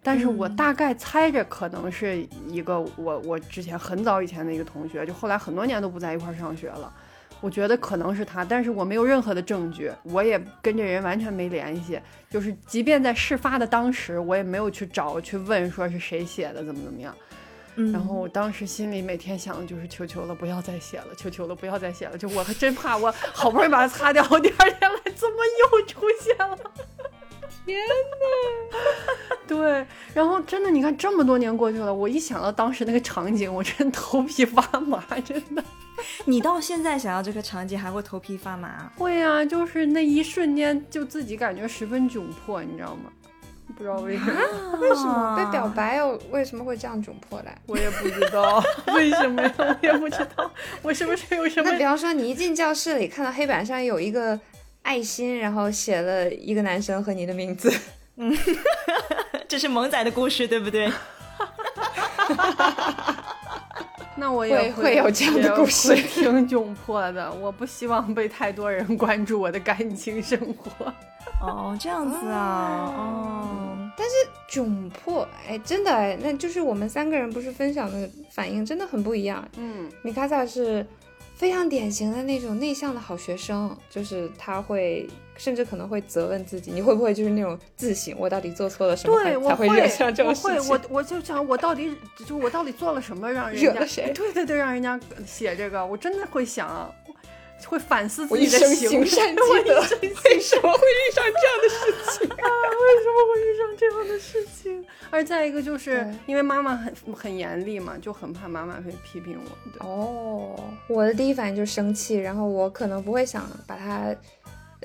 但是我大概猜着可能是一个我我之前很早以前的一个同学，就后来很多年都不在一块上学了。我觉得可能是他，但是我没有任何的证据，我也跟这人完全没联系。就是即便在事发的当时，我也没有去找去问说是谁写的，怎么怎么样。然后我当时心里每天想的就是求求了，不要再写了，求求了，不要再写了。就我还真怕我好不容易把它擦掉，第二天来怎么又出现了？天呐，对，然后真的，你看这么多年过去了，我一想到当时那个场景，我真头皮发麻，真的。你到现在想到这个场景还会头皮发麻？会啊，就是那一瞬间就自己感觉十分窘迫，你知道吗？不知道为什么？为什么被表白又为什么会这样窘迫嘞？我也不知道为什么呀，我也不知道。我是不是有什么？那比方说，你一进教室里，看到黑板上有一个。爱心，然后写了一个男生和你的名字，嗯，这是萌仔的故事，对不对？那我也会有这样的故事，挺窘迫的。我不希望被太多人关注我的感情生活。哦，这样子啊，哦，但是窘迫，哎，真的哎，那就是我们三个人不是分享的反应真的很不一样。嗯，米卡萨是。非常典型的那种内向的好学生，就是他会甚至可能会责问自己，你会不会就是那种自省，我到底做错了什么对才会惹上这种事情？我会，我我就想，我到底就我到底做了什么让人惹了谁？对对对，让人家写这个，我真的会想。会反思自己的 行善积德，为什么会遇上这样的事情啊？为什么会遇上这样的事情？而再一个就是因为妈妈很很严厉嘛，就很怕妈妈会批评我。哦，我的第一反应就是生气，然后我可能不会想把它。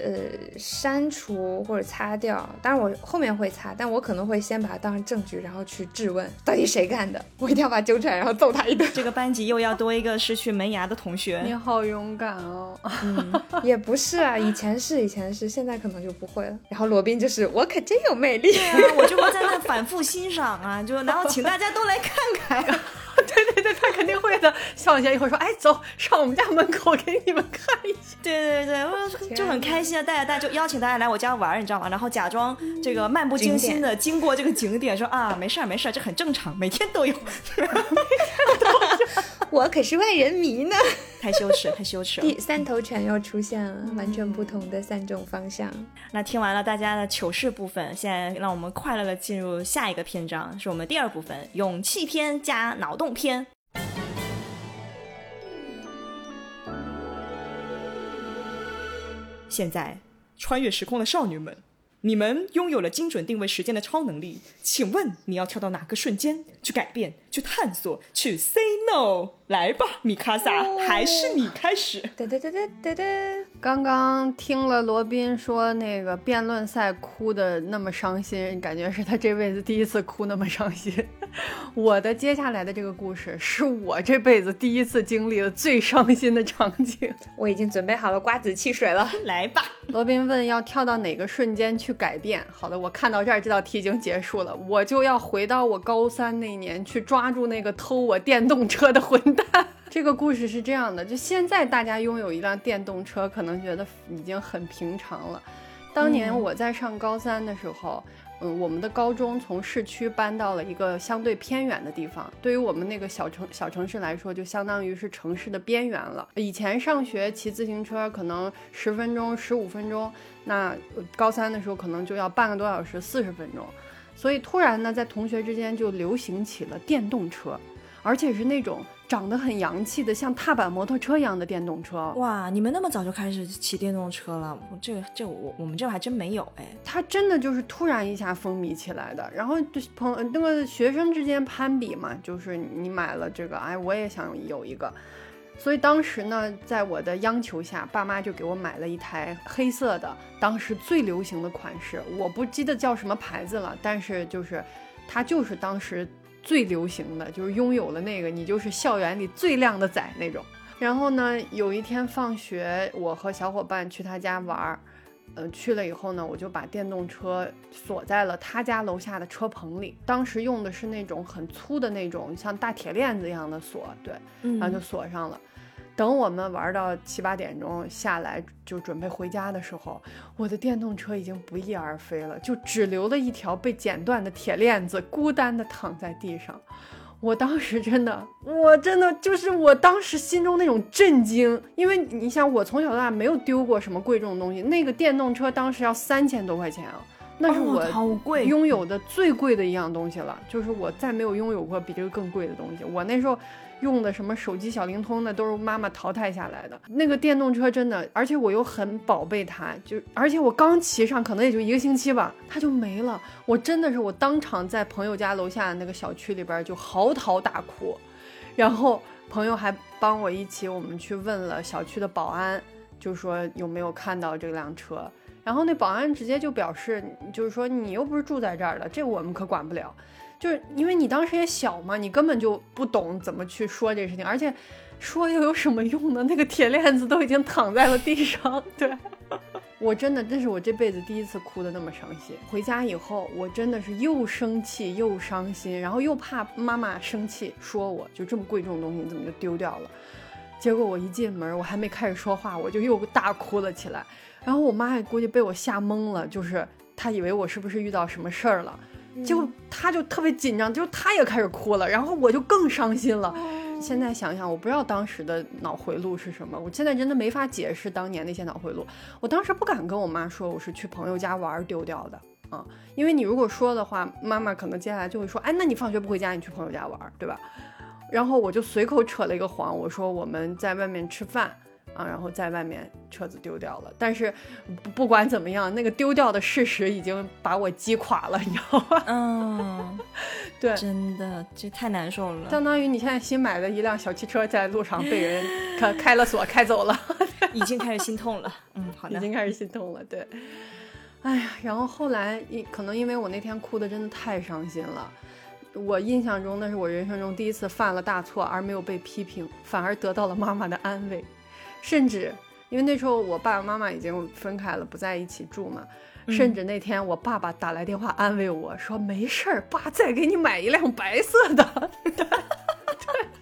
呃，删除或者擦掉，当然我后面会擦，但我可能会先把它当成证据，然后去质问到底谁干的，我一定要把它揪出来，然后揍他一顿。这个班级又要多一个失去门牙的同学，你好勇敢哦。嗯，也不是啊，以前是以前是，现在可能就不会了。然后罗宾就是我可真有魅力，对啊，我就会在那反复欣赏啊，就然后请大家都来看看。他肯定会的。笑一下，一会儿说：“哎，走上我们家门口给你们看一下。”对对对，我就很开心啊，带着大家就邀请大家来我家玩，你知道吗？然后假装这个漫不经心的经过这个景点，说啊，没事儿没事儿，这很正常，每天都有。我可是万人迷呢，太羞耻，太羞耻了。第三头犬又出现了，完全不同的三种方向。那听完了大家的糗事部分，现在让我们快乐的进入下一个篇章，是我们第二部分勇气篇加脑洞篇。现在穿越时空的少女们，你们拥有了精准定位时间的超能力，请问你要跳到哪个瞬间去改变、去探索、去 say no？来吧，米卡萨，还是你开始。哒哒哒哒哒哒。刚刚听了罗宾说那个辩论赛哭的那么伤心，感觉是他这辈子第一次哭那么伤心。我的接下来的这个故事是我这辈子第一次经历了最伤心的场景。我已经准备好了瓜子汽水了，来吧。罗宾问要跳到哪个瞬间去改变？好的，我看到这儿这道题已经结束了，我就要回到我高三那年去抓住那个偷我电动车的混蛋。这个故事是这样的，就现在大家拥有一辆电动车，可能觉得已经很平常了。当年我在上高三的时候，嗯，我们的高中从市区搬到了一个相对偏远的地方，对于我们那个小城小城市来说，就相当于是城市的边缘了。以前上学骑自行车可能十分钟、十五分钟，那高三的时候可能就要半个多小时、四十分钟。所以突然呢，在同学之间就流行起了电动车，而且是那种。长得很洋气的，像踏板摩托车一样的电动车。哇，你们那么早就开始骑电动车了？这个这我我们这还真没有哎。它真的就是突然一下风靡起来的，然后就朋那个学生之间攀比嘛，就是你买了这个，哎，我也想有一个。所以当时呢，在我的央求下，爸妈就给我买了一台黑色的，当时最流行的款式，我不记得叫什么牌子了，但是就是它就是当时。最流行的就是拥有了那个，你就是校园里最靓的仔那种。然后呢，有一天放学，我和小伙伴去他家玩儿，呃，去了以后呢，我就把电动车锁在了他家楼下的车棚里。当时用的是那种很粗的那种，像大铁链子一样的锁，对，然后就锁上了。等我们玩到七八点钟下来，就准备回家的时候，我的电动车已经不翼而飞了，就只留了一条被剪断的铁链子，孤单的躺在地上。我当时真的，我真的就是我当时心中那种震惊，因为你想，我从小到大没有丢过什么贵重的东西，那个电动车当时要三千多块钱啊，那是我拥有的最贵的一样东西了，就是我再没有拥有过比这个更贵的东西。我那时候。用的什么手机、小灵通的，都是妈妈淘汰下来的。那个电动车真的，而且我又很宝贝它，就而且我刚骑上，可能也就一个星期吧，它就没了。我真的是，我当场在朋友家楼下的那个小区里边就嚎啕大哭，然后朋友还帮我一起，我们去问了小区的保安，就说有没有看到这辆车。然后那保安直接就表示，就是说你又不是住在这儿的，这我们可管不了。就是因为你当时也小嘛，你根本就不懂怎么去说这事情，而且说又有什么用呢？那个铁链子都已经躺在了地上。对 我真的，这是我这辈子第一次哭的那么伤心。回家以后，我真的是又生气又伤心，然后又怕妈妈生气，说我就这么贵重的东西你怎么就丢掉了？结果我一进门，我还没开始说话，我就又大哭了起来。然后我妈也估计被我吓懵了，就是她以为我是不是遇到什么事儿了。就她就特别紧张，就她也开始哭了，然后我就更伤心了。现在想想，我不知道当时的脑回路是什么，我现在真的没法解释当年那些脑回路。我当时不敢跟我妈说我是去朋友家玩丢掉的啊，因为你如果说的话，妈妈可能接下来就会说，哎，那你放学不回家，你去朋友家玩，对吧？然后我就随口扯了一个谎，我说我们在外面吃饭。啊，然后在外面车子丢掉了，但是不不管怎么样，那个丢掉的事实已经把我击垮了，你知道吗？嗯，对，真的这太难受了，相当于你现在新买的一辆小汽车在路上被人开开了锁开走了，已经开始心痛了。嗯，好的，已经开始心痛了。对，哎呀，然后后来因可能因为我那天哭的真的太伤心了，我印象中那是我人生中第一次犯了大错而没有被批评，反而得到了妈妈的安慰。甚至，因为那时候我爸爸妈妈已经分开了，不在一起住嘛。甚至那天我爸爸打来电话安慰我说：“没事儿，爸再给你买一辆白色的。”对。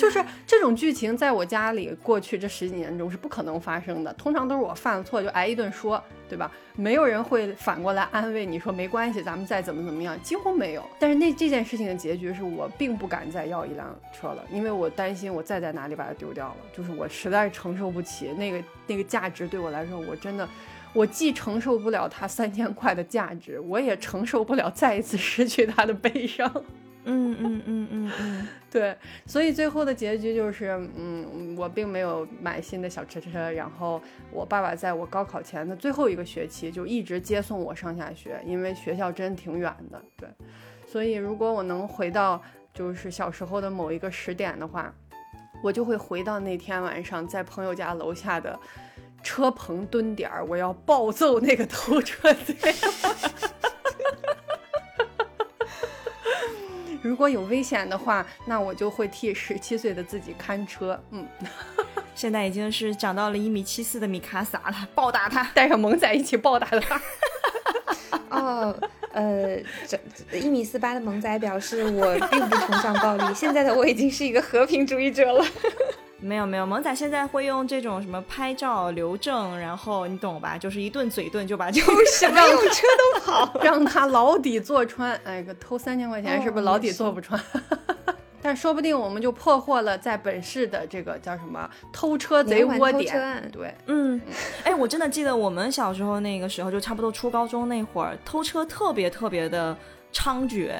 就是这种剧情，在我家里过去这十几年中是不可能发生的。通常都是我犯了错就挨一顿说，对吧？没有人会反过来安慰你说没关系，咱们再怎么怎么样，几乎没有。但是那这件事情的结局是我并不敢再要一辆车了，因为我担心我再在哪里把它丢掉了。就是我实在是承受不起那个那个价值对我来说，我真的，我既承受不了它三千块的价值，我也承受不了再一次失去它的悲伤。嗯嗯嗯嗯，对，所以最后的结局就是，嗯，我并没有买新的小车车，然后我爸爸在我高考前的最后一个学期就一直接送我上下学，因为学校真挺远的。对，所以如果我能回到就是小时候的某一个时点的话，我就会回到那天晚上在朋友家楼下的车棚蹲点儿，我要暴揍那个偷车贼。如果有危险的话，那我就会替十七岁的自己看车。嗯，现在已经是长到了一米七四的米卡萨了，暴打他，带上萌仔一起暴打他。哦，呃，这一米四八的萌仔表示我并不崇尚暴力，现在的我已经是一个和平主义者了。没有没有，萌仔现在会用这种什么拍照留证，然后你懂吧？就是一顿嘴遁就把就什么用车都跑，让他牢底坐穿。哎，个偷三千块钱是不是牢底坐不穿？但说不定我们就破获了在本市的这个叫什么偷车贼窝点。对，嗯，哎，我真的记得我们小时候那个时候，就差不多初高中那会儿，偷车特别特别的猖獗。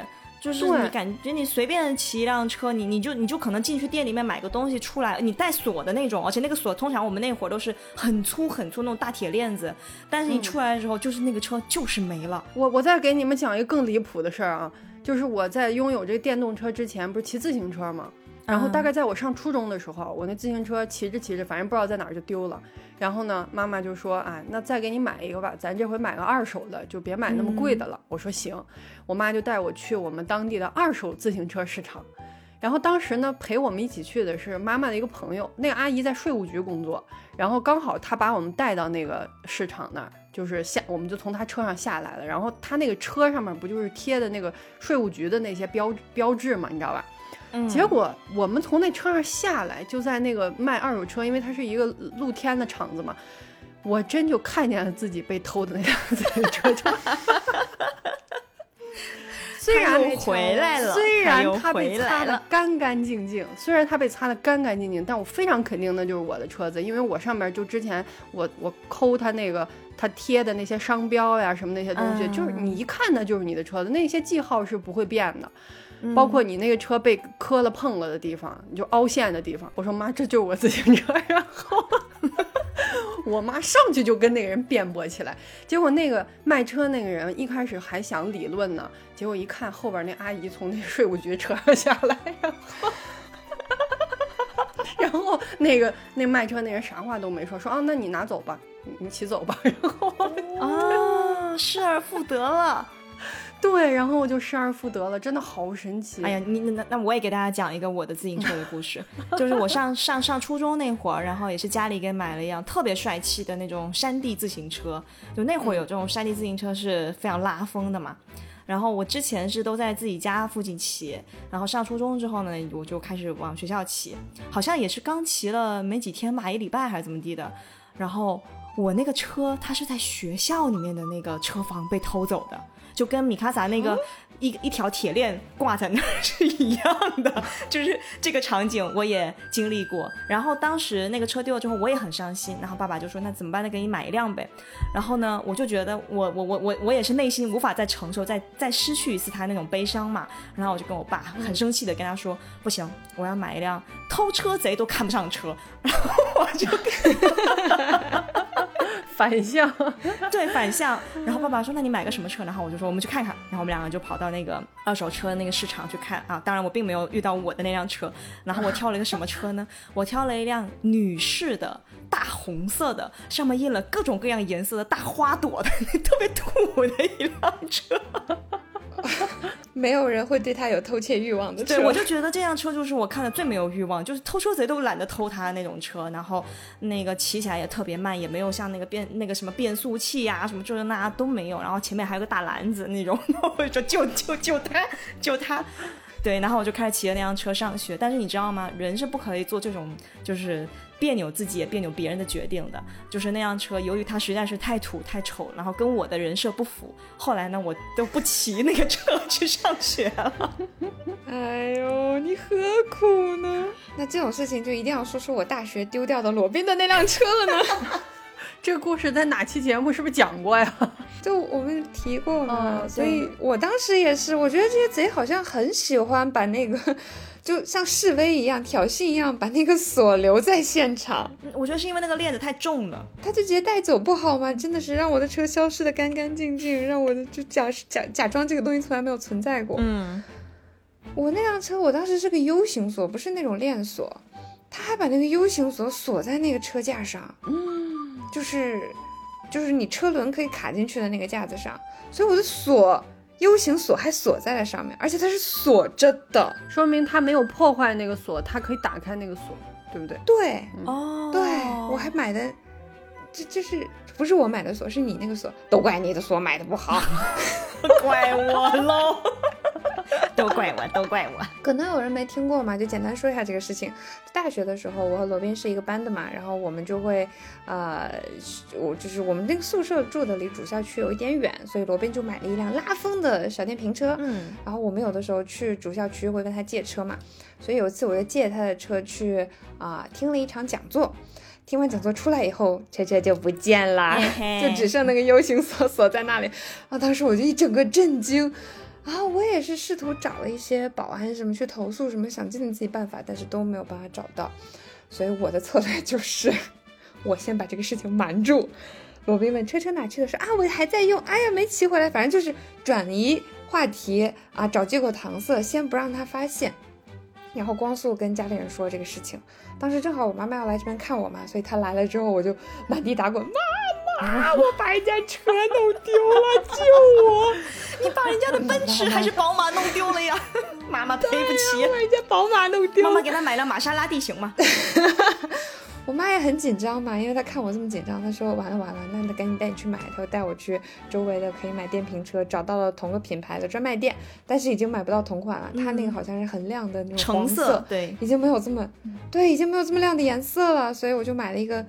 就是你感觉你随便骑一辆车，你你就你就可能进去店里面买个东西出来，你带锁的那种，而且那个锁通常我们那会儿都是很粗很粗那种大铁链子，但是你出来的时候就是那个车就是没了。我我再给你们讲一个更离谱的事儿啊，就是我在拥有这个电动车之前不是骑自行车吗？然后大概在我上初中的时候，我那自行车骑着骑着，反正不知道在哪儿就丢了。然后呢，妈妈就说：“啊，那再给你买一个吧，咱这回买个二手的，就别买那么贵的了。”我说：“行。”我妈就带我去我们当地的二手自行车市场。然后当时呢，陪我们一起去的是妈妈的一个朋友，那个阿姨在税务局工作。然后刚好她把我们带到那个市场那儿，就是下，我们就从她车上下来了。然后她那个车上面不就是贴的那个税务局的那些标标志嘛，你知道吧？结果我们从那车上下来，就在那个卖二手车，因为它是一个露天的场子嘛，我真就看见了自己被偷的那辆自行车。虽然回来了，虽然它被擦的干干净净，虽然它被擦的干干净净，但我非常肯定那就是我的车子，因为我上面就之前我我抠它那个它贴的那些商标呀什么那些东西，就是你一看它就是你的车子，那些记号是不会变的。包括你那个车被磕了碰了的地方，你就凹陷的地方。我说妈，这就是我自行车。然后 我妈上去就跟那个人辩驳起来。结果那个卖车那个人一开始还想理论呢，结果一看后边那阿姨从那税务局车上下来，然后 然后那个那卖车那人啥话都没说，说啊，那你拿走吧，你骑走吧。然后啊，失而复得了。对，然后我就失而复得了，真的好神奇。哎呀，你那那我也给大家讲一个我的自行车的故事，就是我上上上初中那会儿，然后也是家里给买了一辆特别帅气的那种山地自行车，就那会儿有这种山地自行车是非常拉风的嘛。然后我之前是都在自己家附近骑，然后上初中之后呢，我就开始往学校骑，好像也是刚骑了没几天吧，一礼拜还是怎么地的，然后我那个车它是在学校里面的那个车房被偷走的。就跟米卡萨那个一一条铁链挂在那儿是一样的，就是这个场景我也经历过。然后当时那个车丢了之后，我也很伤心。然后爸爸就说：“那怎么办？那给你买一辆呗。”然后呢，我就觉得我我我我我也是内心无法再承受，再再失去一次他那种悲伤嘛。然后我就跟我爸很生气的跟他说：“不行，我要买一辆偷车贼都看不上车。”然后我就。反向，对反向。然后爸爸说：“那你买个什么车？”然后我就说：“我们去看看。”然后我们两个就跑到那个二手车那个市场去看啊。当然我并没有遇到我的那辆车。然后我挑了一个什么车呢？我挑了一辆女士的大红色的，上面印了各种各样颜色的大花朵的，特别土的一辆车。没有人会对他有偷窃欲望的，对我就觉得这辆车就是我看的最没有欲望，就是偷车贼都懒得偷他的那种车，然后那个骑起来也特别慢，也没有像那个变那个什么变速器呀什么这那都没有，然后前面还有个大篮子那种，我就说就就就他就他，对，然后我就开始骑着那辆车上学，但是你知道吗？人是不可以做这种就是。别扭自己也别扭别人的决定的，就是那辆车，由于它实在是太土太丑，然后跟我的人设不符，后来呢，我都不骑那个车去上学了。哎呦，你何苦呢？那这种事情就一定要说出我大学丢掉的裸奔的那辆车了呢。这个故事在哪期节目是不是讲过呀？就我们提过嘛，哦所以我当时也是，我觉得这些贼好像很喜欢把那个，就像示威一样、挑衅一样，把那个锁留在现场，嗯我觉得是因为那个链子太重了。他就直接带走不好吗？真的是让我的车消失的干干净净，让我的就假假假装这个东西从来没有存在过。嗯，我那辆车，我当时是个 U 型锁，不是那种链锁，他还把那个 U 型锁锁在那个车架上，嗯，就是就是你车轮可以卡进去的那个架子上，所以我的锁 U 型锁还锁在了上面，而且它是锁着的，说明它没有破坏那个锁，它可以打开那个锁，对不对？对哦，对，我还买的，这这是不是我买的锁，是你那个锁，都怪你的锁买的不好。怪我喽，都怪我，都怪我。可能有人没听过嘛，就简单说一下这个事情。大学的时候，我和罗宾是一个班的嘛，然后我们就会，呃，我就是我们那个宿舍住的离主校区有一点远，所以罗宾就买了一辆拉风的小电瓶车。嗯，然后我们有的时候去主校区会跟他借车嘛，所以有一次我就借他的车去啊、听了一场讲座。听完讲座出来以后，车车就不见了，就只剩那个 U 型锁锁在那里。啊，当时我就一整个震惊。啊，我也是试图找了一些保安什么去投诉什么，想尽了自己办法，但是都没有办法找到。所以我的策略就是，我先把这个事情瞒住。罗宾问车车哪去了？说啊，我还在用，哎呀，没骑回来。反正就是转移话题啊，找借口搪塞，先不让他发现。然后光速跟家里人说这个事情。当时正好我妈妈要来这边看我嘛，所以她来了之后，我就满地打滚，妈妈，我把人家车弄丢了，救我！你把人家的奔驰还是宝马弄丢了呀？妈妈赔不起。把人家宝马弄丢了。妈妈给他买辆玛莎拉蒂行吗？我妈也很紧张嘛，因为她看我这么紧张，她说完了完了，那得赶紧带你去买。她就带我去周围的可以买电瓶车，找到了同个品牌的专卖店，但是已经买不到同款了。它那个好像是很亮的那种橙黄色，对，已经没有这么，对，已经没有这么亮的颜色了，所以我就买了一个，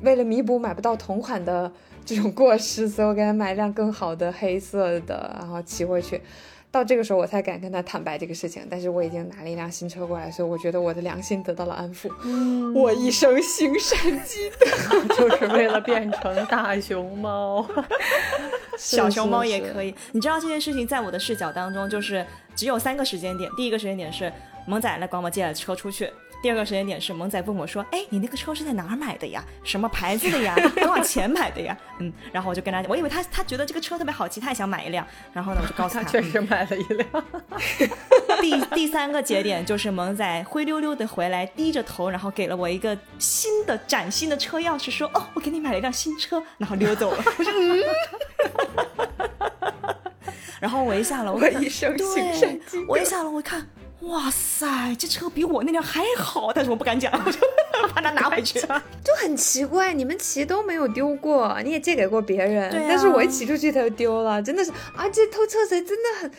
为了弥补买不到同款的这种过失，所以我给她买一辆更好的黑色的，然后骑回去。到这个时候我才敢跟他坦白这个事情，但是我已经拿了一辆新车过来，所以我觉得我的良心得到了安抚。嗯我一生行善积德，就是为了变成大熊猫。小熊猫也以。可以。你知道这件事情在我的视角当中，就是只有三个时间点。第一个时间点是萌仔来管我借了车出去。第二个时间点是萌仔问我说：“哎，你那个车是在哪儿买的呀？什么牌子的呀？多少钱买的呀？”嗯，然后我就跟他讲，我以为他他觉得这个车特别好骑，他也想买一辆。然后呢，我就告诉他 他，确实买了一辆，第第三个节点就是萌仔灰溜溜的回来，低着头，然后给了我一个新的崭新的车钥匙，说：“哦，我给你买了一辆新车。”然后溜走了。我说：“嗯。”然后我一下楼，我一生行善我一下楼我一看，哇塞，这车比我那辆还好，但是我不敢讲，我就把它拿回去。就很奇怪，你们骑都没有丢过，你也借给过别人，对啊但是我一骑出去它就丢了，真的是啊，且偷车贼真的很，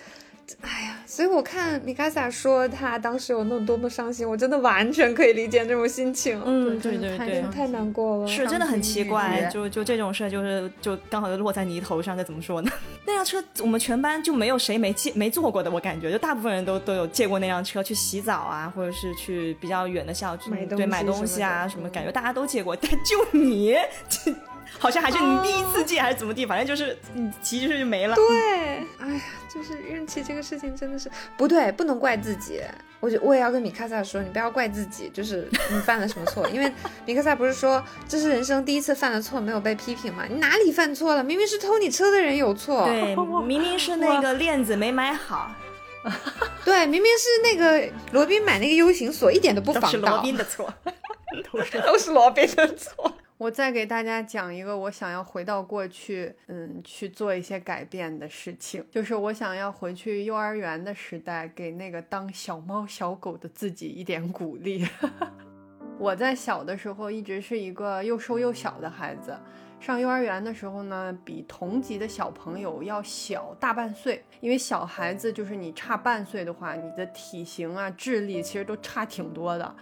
哎呀，所以我看米卡萨说他当时有那种多么伤心，我真的完全可以理解那种心情，嗯，对对对伤。太难过了。是真的很奇怪，就就这种事儿，就是就刚好就落在你头上，该怎么说呢？那辆车我们全班就没有谁没借没坐过的，我感觉就大部分人都都有借过那辆车去洗澡啊，或者是去比较远的校区买东西对买东西啊什么的什么，感觉大家都借过，但就你，这 好像还是你第一次见还是怎么地，反正就是你骑出去就没了。对，哎呀，就是运气这个事情真的是不对，不能怪自己。我就我也要跟米卡萨说，你不要怪自己，就是你犯了什么错，因为米卡萨不是说这是人生第一次犯的错，没有被批评吗？你哪里犯错了？明明是偷你车的人有错，对，明明是那个链子没买好，对，明明是那个罗宾买那个 U 型锁一点都不防盗都是罗，宾的错。都是罗宾的错。我再给大家讲一个我想要回到过去，嗯，去做一些改变的事情，就是我想要回去幼儿园的时代，给那个当小猫小狗的自己一点鼓励。我在小的时候一直是一个又瘦又小的孩子，上幼儿园的时候呢，比同级的小朋友要小大半岁。因为小孩子就是你差半岁的话，你的体型啊、智力其实都差挺多的。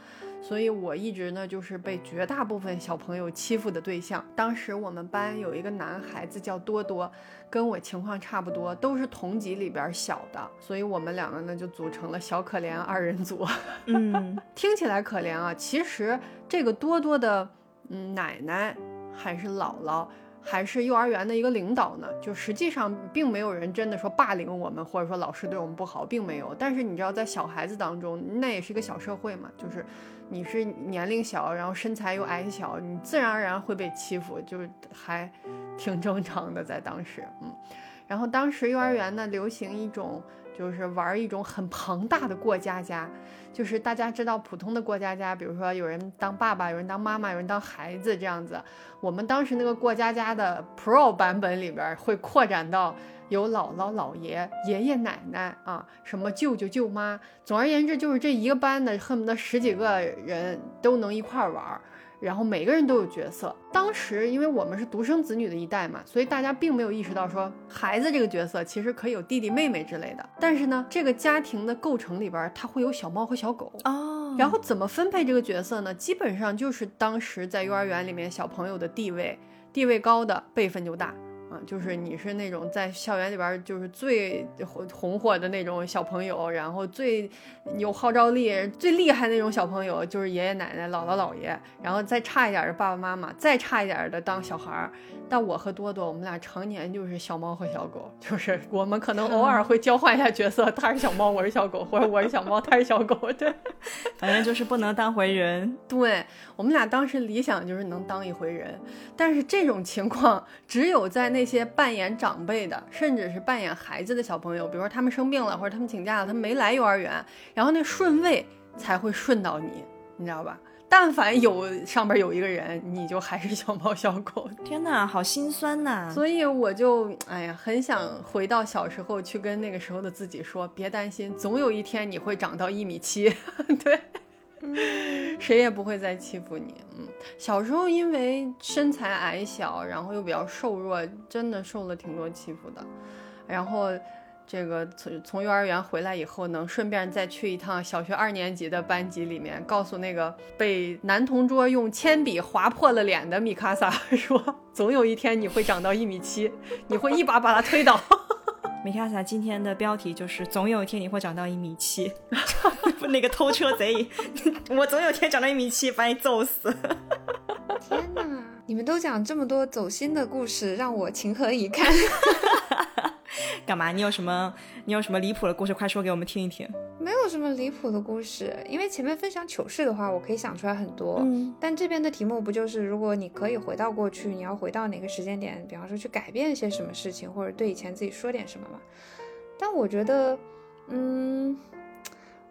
所以我一直呢就是被绝大部分小朋友欺负的对象。当时我们班有一个男孩子叫多多，跟我情况差不多，都是同级里边小的，所以我们两个呢就组成了小可怜二人组。嗯，听起来可怜啊，其实这个多多的嗯奶奶还是姥姥，还是幼儿园的一个领导呢？就实际上并没有人真的说霸凌我们，或者说老师对我们不好，并没有。但是你知道，在小孩子当中，那也是一个小社会嘛，就是你是年龄小，然后身材又矮小，你自然而然会被欺负，就是还挺正常的，在当时，嗯。然后当时幼儿园呢，流行一种。就是玩一种很庞大的过家家，就是大家知道普通的过家家，比如说有人当爸爸，有人当妈妈，有人当孩子这样子。我们当时那个过家家的 Pro 版本里边会扩展到有姥姥、姥爷、爷爷奶奶啊，什么舅舅、舅妈。总而言之，就是这一个班的恨不得十几个人都能一块玩。然后每个人都有角色。当时因为我们是独生子女的一代嘛，所以大家并没有意识到说孩子这个角色其实可以有弟弟妹妹之类的。但是呢，这个家庭的构成里边，它会有小猫和小狗哦。然后怎么分配这个角色呢？基本上就是当时在幼儿园里面小朋友的地位，地位高的辈分就大。啊，就是你是那种在校园里边就是最红红火的那种小朋友，然后最有号召力、最厉害那种小朋友，就是爷爷奶奶、姥姥姥爷，然后再差一点的爸爸妈妈，再差一点的当小孩儿。但我和多多，我们俩常年就是小猫和小狗，就是我们可能 偶尔会交换一下角色，他是小猫，我是小狗，或者我是小猫，他是小狗，对，反正就是不能当回人。对我们俩当时理想就是能当一回人，但是这种情况只有在那些扮演长辈的，甚至是扮演孩子的小朋友，比如说他们生病了，或者他们请假了，他们没来幼儿园，然后那顺位才会顺到你，你知道吧？但凡有上边有一个人，你就还是小猫小狗。天哪，好心酸呐！所以我就哎呀，很想回到小时候去跟那个时候的自己说，别担心，总有一天你会长到一米七。对，谁也不会再欺负你。嗯，小时候因为身材矮小，然后又比较瘦弱，真的受了挺多欺负的。然后。这个从从幼儿园回来以后，能顺便再去一趟小学二年级的班级里面，告诉那个被男同桌用铅笔划破了脸的米卡萨 说：“总有一天你会长到一米七，你会一把把他推倒。”米卡萨今天的标题就是“总有一天你会长到一米七”，那个偷车贼，我总有一天长到一米七，把你揍死。天哪，你们都讲这么多走心的故事，让我情何以堪。干嘛？你有什么？你有什么离谱的故事？快说给我们听一听。没有什么离谱的故事，因为前面分享糗事的话，我可以想出来很多。嗯，但这边的题目不就是，如果你可以回到过去，你要回到哪个时间点？比方说去改变一些什么事情，或者对以前自己说点什么嘛？但我觉得，嗯。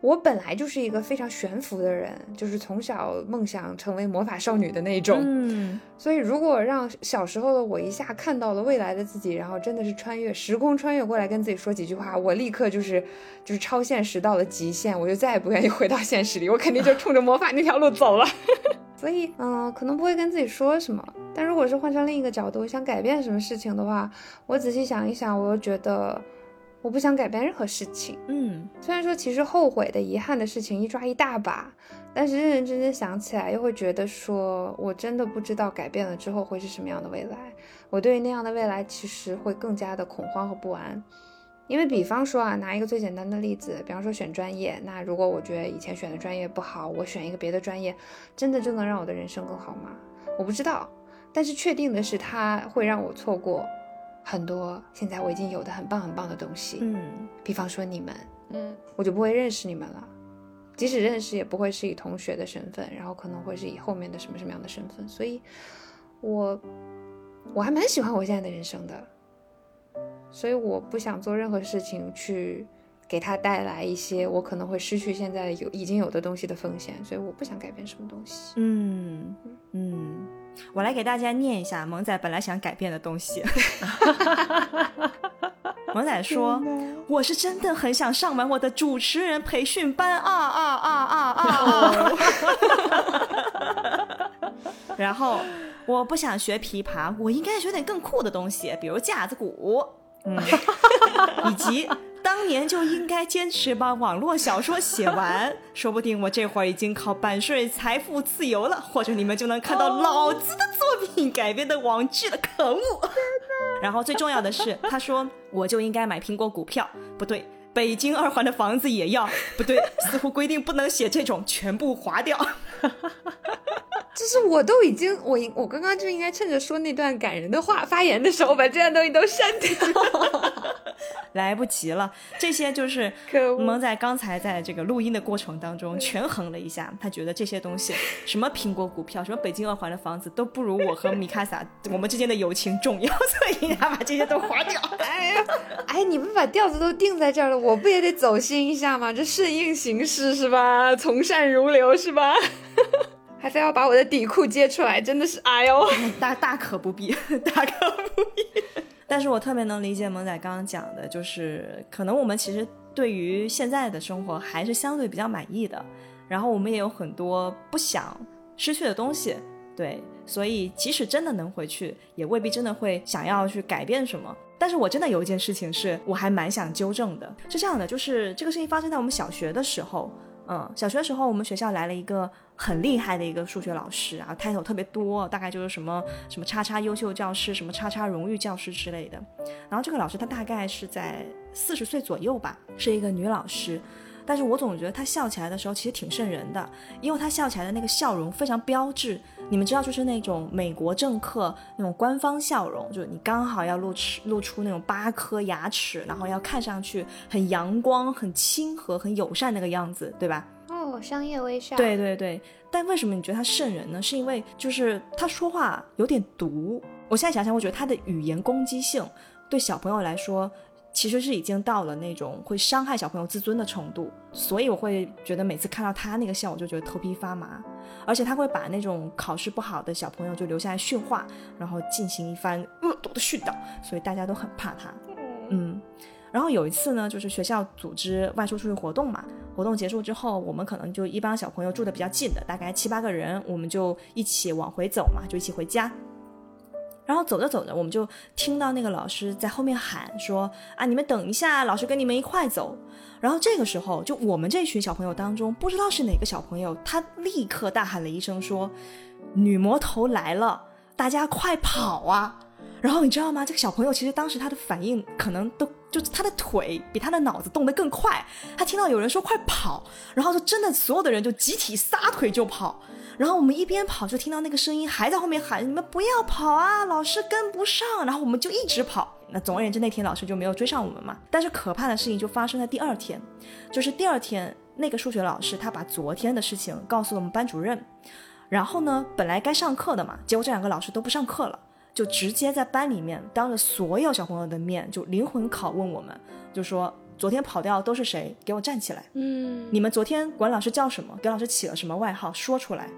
我本来就是一个非常悬浮的人，就是从小梦想成为魔法少女的那种。嗯，所以如果让小时候的我一下看到了未来的自己，然后真的是穿越时空穿越过来跟自己说几句话，我立刻就是就是超现实到了极限，我就再也不愿意回到现实里，我肯定就冲着魔法那条路走了。所以，嗯，可能不会跟自己说什么。但如果是换成另一个角度，想改变什么事情的话，我仔细想一想，我又觉得。我不想改变任何事情，嗯，虽然说其实后悔的、遗憾的事情一抓一大把，但是认认真真想起来，又会觉得说我真的不知道改变了之后会是什么样的未来。我对于那样的未来其实会更加的恐慌和不安，因为比方说啊，拿一个最简单的例子，比方说选专业，那如果我觉得以前选的专业不好，我选一个别的专业，真的就能让我的人生更好吗？我不知道，但是确定的是，它会让我错过。很多现在我已经有的很棒很棒的东西，嗯，比方说你们，嗯，我就不会认识你们了，即使认识也不会是以同学的身份，然后可能会是以后面的什么什么样的身份，所以，我我还蛮喜欢我现在的人生的，所以我不想做任何事情去给他带来一些我可能会失去现在有已经有的东西的风险，所以我不想改变什么东西，嗯嗯。我来给大家念一下萌仔本来想改变的东西。萌仔说：“我是真的很想上完我的主持人培训班啊啊啊啊啊！”然后我不想学琵琶，我应该学点更酷的东西，比如架子鼓，嗯，以及。当年就应该坚持把网络小说写完，说不定我这会儿已经靠版税财富自由了，或者你们就能看到老子的作品改编的网剧了。可恶！然后最重要的是，他说我就应该买苹果股票，不对，北京二环的房子也要，不对，似乎规定不能写这种，全部划掉。就是我都已经，我我刚刚就应该趁着说那段感人的话发言的时候，把这段东西都删掉。来不及了，这些就是可恶萌仔刚才在这个录音的过程当中权衡了一下，他觉得这些东西，什么苹果股票，什么北京二环的房子，都不如我和米卡萨我们之间的友情重要，所以他把这些都划掉。哎呀，哎，你们把调子都定在这儿了，我不也得走心一下吗？这顺应形势是吧？从善如流是吧？还非要把我的底裤揭出来，真的是哎呦！大大可不必，大可不必。但是我特别能理解萌仔刚刚讲的，就是可能我们其实对于现在的生活还是相对比较满意的，然后我们也有很多不想失去的东西，对，所以即使真的能回去，也未必真的会想要去改变什么。但是我真的有一件事情是我还蛮想纠正的，是这样的，就是这个事情发生在我们小学的时候，嗯，小学的时候我们学校来了一个很厉害的一个数学老师啊，title 特别多，大概就是什么什么叉叉优秀教师，什么叉叉荣誉教师之类的。然后这个老师她大概是在四十岁左右吧，是一个女老师。但是我总觉得他笑起来的时候其实挺瘆人的，因为他笑起来的那个笑容非常标志。你们知道，就是那种美国政客那种官方笑容，就是你刚好要露齿露出那种八颗牙齿，然后要看上去很阳光、很亲和、很友善那个样子，对吧？哦，商业微笑。对对对，但为什么你觉得他瘆人呢？是因为就是他说话有点毒。我现在想想，我觉得他的语言攻击性对小朋友来说，其实是已经到了那种会伤害小朋友自尊的程度。所以我会觉得每次看到他那个笑，我就觉得头皮发麻。而且他会把那种考试不好的小朋友就留下来训话，然后进行一番恶毒的训导，所以大家都很怕他。嗯。然后有一次呢，就是学校组织外出出去活动嘛，活动结束之后，我们可能就一帮小朋友住的比较近的，大概七八个人，我们就一起往回走嘛，就一起回家。然后走着走着，我们就听到那个老师在后面喊说：“啊，你们等一下，老师跟你们一块走。”然后这个时候，就我们这群小朋友当中，不知道是哪个小朋友，他立刻大喊了一声说：“女魔头来了，大家快跑啊！”然后你知道吗？这个小朋友其实当时他的反应可能都就他的腿比他的脑子动得更快。他听到有人说快跑，然后就真的所有的人就集体撒腿就跑。然后我们一边跑就听到那个声音还在后面喊：“你们不要跑啊，老师跟不上。”然后我们就一直跑。那总而言之，那天老师就没有追上我们嘛。但是可怕的事情就发生在第二天，就是第二天那个数学老师他把昨天的事情告诉了我们班主任。然后呢，本来该上课的嘛，结果这两个老师都不上课了。就直接在班里面当着所有小朋友的面，就灵魂拷问我们，就说昨天跑掉都是谁？给我站起来！嗯，你们昨天管老师叫什么？给老师起了什么外号？说出来。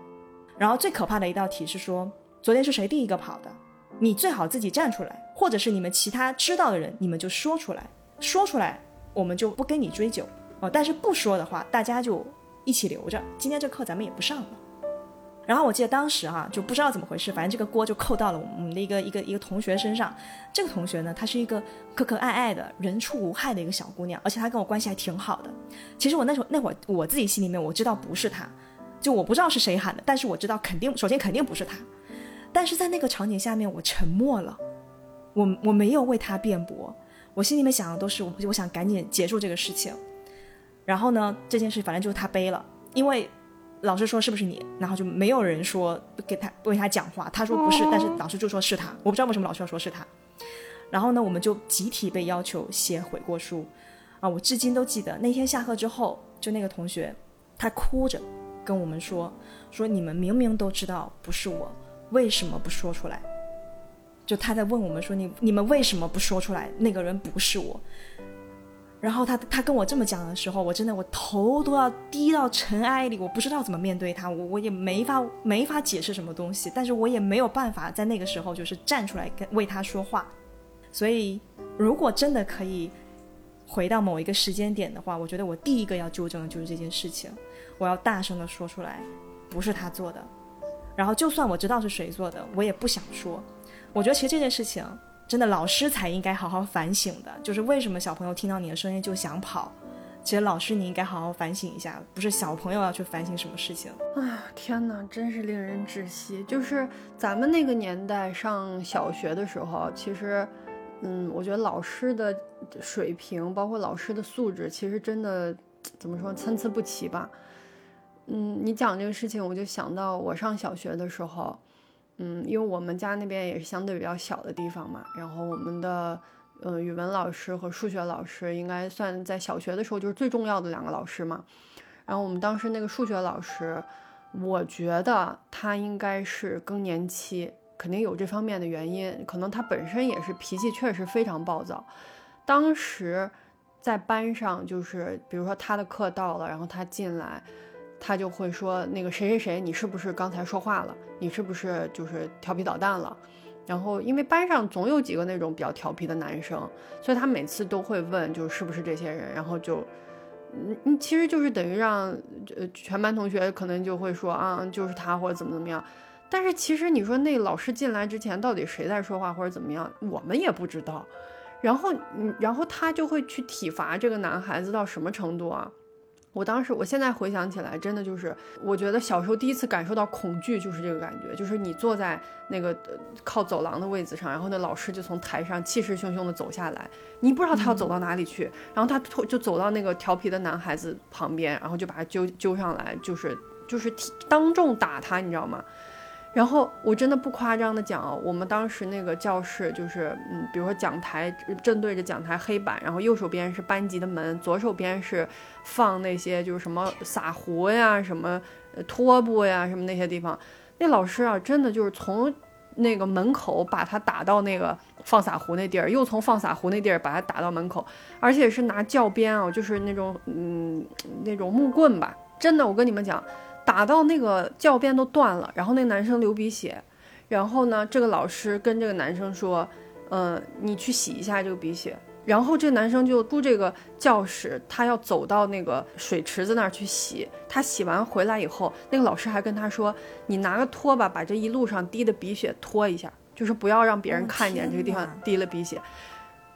然后最可怕的一道题是说，昨天是谁第一个跑的？你最好自己站出来，或者是你们其他知道的人，你们就说出来。说出来，我们就不跟你追究哦。但是不说的话，大家就一起留着。今天这课咱们也不上了。然后我记得当时哈就不知道怎么回事，反正这个锅就扣到了我们的一个一个一个同学身上。这个同学呢，她是一个可可爱爱的人畜无害的一个小姑娘，而且她跟我关系还挺好的。其实我那时候那会儿我自己心里面我知道不是她，就我不知道是谁喊的，但是我知道肯定首先肯定不是他。但是在那个场景下面，我沉默了，我我没有为他辩驳，我心里面想的都是我我想赶紧结束这个事情。然后呢，这件事反正就是他背了，因为。老师说是不是你？然后就没有人说给他为他讲话。他说不是，但是老师就说是他。我不知道为什么老师要说是他。然后呢，我们就集体被要求写悔过书。啊，我至今都记得那天下课之后，就那个同学，他哭着跟我们说：“说你们明明都知道不是我，为什么不说出来？”就他在问我们说：“你你们为什么不说出来？那个人不是我。”然后他他跟我这么讲的时候，我真的我头都要低到尘埃里，我不知道怎么面对他，我我也没法没法解释什么东西，但是我也没有办法在那个时候就是站出来跟为他说话。所以如果真的可以回到某一个时间点的话，我觉得我第一个要纠正的就是这件事情，我要大声的说出来，不是他做的。然后就算我知道是谁做的，我也不想说。我觉得其实这件事情。真的，老师才应该好好反省的，就是为什么小朋友听到你的声音就想跑。其实老师你应该好好反省一下，不是小朋友要去反省什么事情。哎呀，天哪，真是令人窒息。就是咱们那个年代上小学的时候，其实，嗯，我觉得老师的水平，包括老师的素质，其实真的怎么说参差不齐吧。嗯你讲这个事情，我就想到我上小学的时候，嗯，因为我们家那边也是相对比较小的地方嘛，然后我们的呃语文老师和数学老师应该算在小学的时候就是最重要的两个老师嘛。然后我们当时那个数学老师，我觉得他应该是更年期，肯定有这方面的原因，可能他本身也是脾气确实非常暴躁。当时在班上，就是比如说他的课到了，然后他进来。他就会说那个谁谁谁，你是不是刚才说话了？你是不是就是调皮捣蛋了？然后因为班上总有几个那种比较调皮的男生，所以他每次都会问，就是不是这些人？然后就，嗯嗯，其实就是等于让呃全班同学可能就会说啊，就是他或者怎么怎么样。但是其实你说那老师进来之前到底谁在说话或者怎么样，我们也不知道。然后嗯，然后他就会去体罚这个男孩子到什么程度啊？我当时，我现在回想起来，真的就是，我觉得小时候第一次感受到恐惧，就是这个感觉，就是你坐在那个靠走廊的位子上，然后那老师就从台上气势汹汹的走下来，你不知道他要走到哪里去，然后他就走到那个调皮的男孩子旁边，然后就把他揪揪上来，就是就是当众打他，你知道吗？然后我真的不夸张的讲，我们当时那个教室就是，嗯，比如说讲台正对着讲台黑板，然后右手边是班级的门，左手边是放那些就是什么撒壶呀、什么拖布呀、什么那些地方。那老师啊，真的就是从那个门口把他打到那个放撒壶那地儿，又从放撒壶那地儿把他打到门口，而且是拿教鞭啊，就是那种嗯那种木棍吧。真的，我跟你们讲。打到那个教鞭都断了，然后那个男生流鼻血，然后呢，这个老师跟这个男生说，嗯，你去洗一下这个鼻血，然后这个男生就出这个教室，他要走到那个水池子那儿去洗，他洗完回来以后，那个老师还跟他说，你拿个拖把把这一路上滴的鼻血拖一下，就是不要让别人看见这个地方滴了鼻血，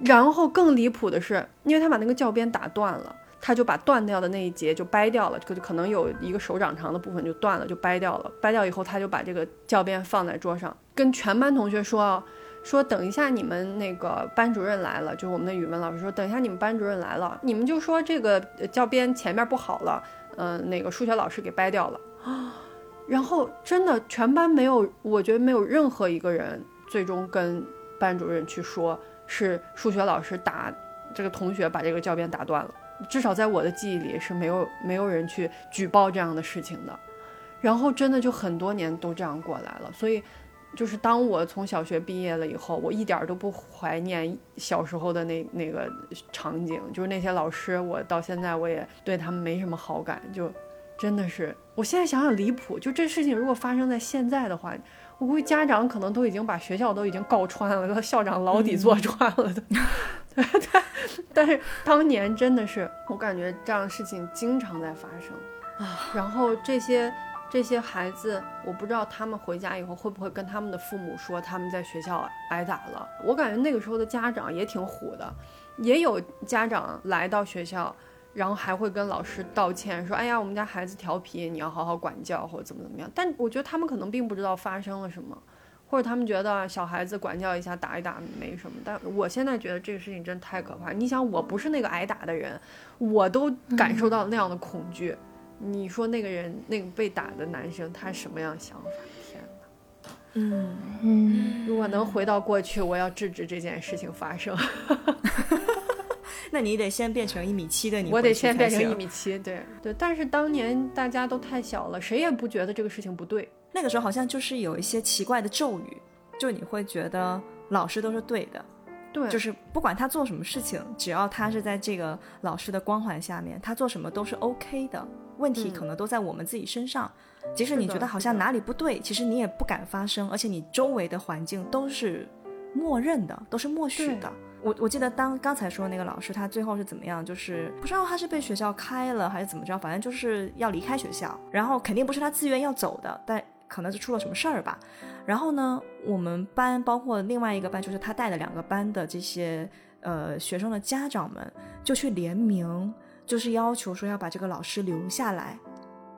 然后更离谱的是，因为他把那个教鞭打断了。他就把断掉的那一节就掰掉了，就可能有一个手掌长的部分就断了，就掰掉了。掰掉以后，他就把这个教鞭放在桌上，跟全班同学说啊：“说等一下你们那个班主任来了，就是我们的语文老师说，等一下你们班主任来了，你们就说这个教鞭前面不好了，嗯，那个数学老师给掰掉了啊。然后真的全班没有，我觉得没有任何一个人最终跟班主任去说是数学老师打这个同学把这个教鞭打断了。”至少在我的记忆里是没有没有人去举报这样的事情的，然后真的就很多年都这样过来了。所以，就是当我从小学毕业了以后，我一点都不怀念小时候的那那个场景，就是那些老师，我到现在我也对他们没什么好感。就真的是，我现在想想离谱，就这事情如果发生在现在的话。我估计家长可能都已经把学校都已经告穿了，校长牢底坐穿了的。对对，但是当年真的是，我感觉这样的事情经常在发生啊。然后这些这些孩子，我不知道他们回家以后会不会跟他们的父母说他们在学校挨打了。我感觉那个时候的家长也挺虎的，也有家长来到学校。然后还会跟老师道歉，说：“哎呀，我们家孩子调皮，你要好好管教，或者怎么怎么样。”但我觉得他们可能并不知道发生了什么，或者他们觉得小孩子管教一下、打一打没什么。但我现在觉得这个事情真太可怕。你想，我不是那个挨打的人，我都感受到那样的恐惧。你说那个人，那个被打的男生，他什么样想法？天哪！嗯嗯，如果能回到过去，我要制止这件事情发生。那你得先变成一米七的你，我得先变成一米七，对对。但是当年大家都太小了，谁也不觉得这个事情不对。那个时候好像就是有一些奇怪的咒语，就你会觉得老师都是对的，对，就是不管他做什么事情，只要他是在这个老师的光环下面，他做什么都是 OK 的。问题可能都在我们自己身上，即使你觉得好像哪里不对，其实你也不敢发声，而且你周围的环境都是默认的，都是默许的。我我记得当刚才说的那个老师，他最后是怎么样？就是不知道他是被学校开了还是怎么着，反正就是要离开学校。然后肯定不是他自愿要走的，但可能是出了什么事儿吧。然后呢，我们班包括另外一个班，就是他带的两个班的这些呃学生的家长们，就去联名，就是要求说要把这个老师留下来。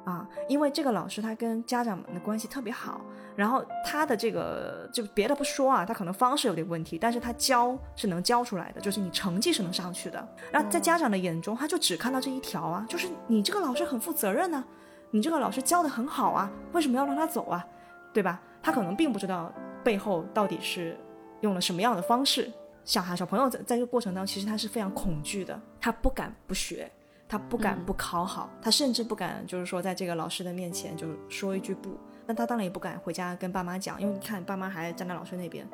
啊，因为这个老师他跟家长们的关系特别好，然后他的这个就别的不说啊，他可能方式有点问题，但是他教是能教出来的，就是你成绩是能上去的。然后在家长的眼中，他就只看到这一条啊，就是你这个老师很负责任呢，你这个老师教的很好啊，为什么要让他走啊？对吧？他可能并不知道背后到底是用了什么样的方式。小孩小朋友在在这个过程当中，其实他是非常恐惧的，他不敢不学，他不敢不考好，他甚至不敢就是说在这个老师的面前就说一句不。那他当然也不敢回家跟爸妈讲，因为你看爸妈还站在老师那边。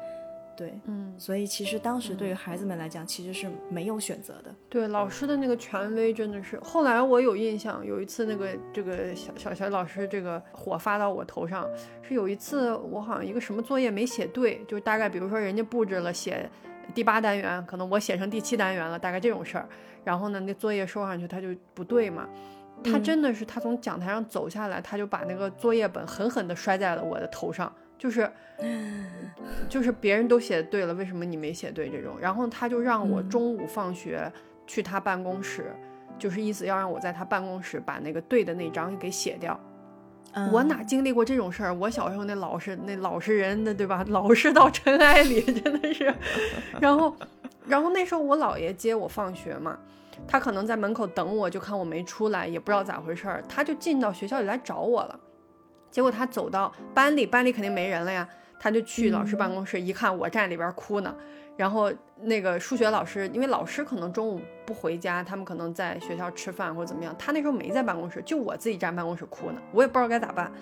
对，嗯，所以其实当时对于孩子们来讲，其实是没有选择的。对，老师的那个权威真的是。后来我有印象，有一次那个这个小小小老师这个火发到我头上，是有一次我好像一个什么作业没写对，就大概比如说人家布置了写第八单元，可能我写成第七单元了，大概这种事儿。然后呢，那作业收上去他就不对嘛。他真的是他从讲台上走下来，他就把那个作业本狠狠地摔在了我的头上。就是，就是别人都写对了，为什么你没写对这种？然后他就让我中午放学去他办公室，就是意思要让我在他办公室把那个对的那张给写掉。我哪经历过这种事儿？我小时候那老实那老实人，的对吧？老实到尘埃里，真的是。然后，然后那时候我姥爷接我放学嘛，他可能在门口等我，就看我没出来，也不知道咋回事儿，他就进到学校里来找我了。结果他走到班里，班里肯定没人了呀，他就去老师办公室一看，我站里边哭呢。然后那个数学老师，因为老师可能中午不回家，他们可能在学校吃饭或者怎么样，他那时候没在办公室，就我自己站办公室哭呢，我也不知道该咋办。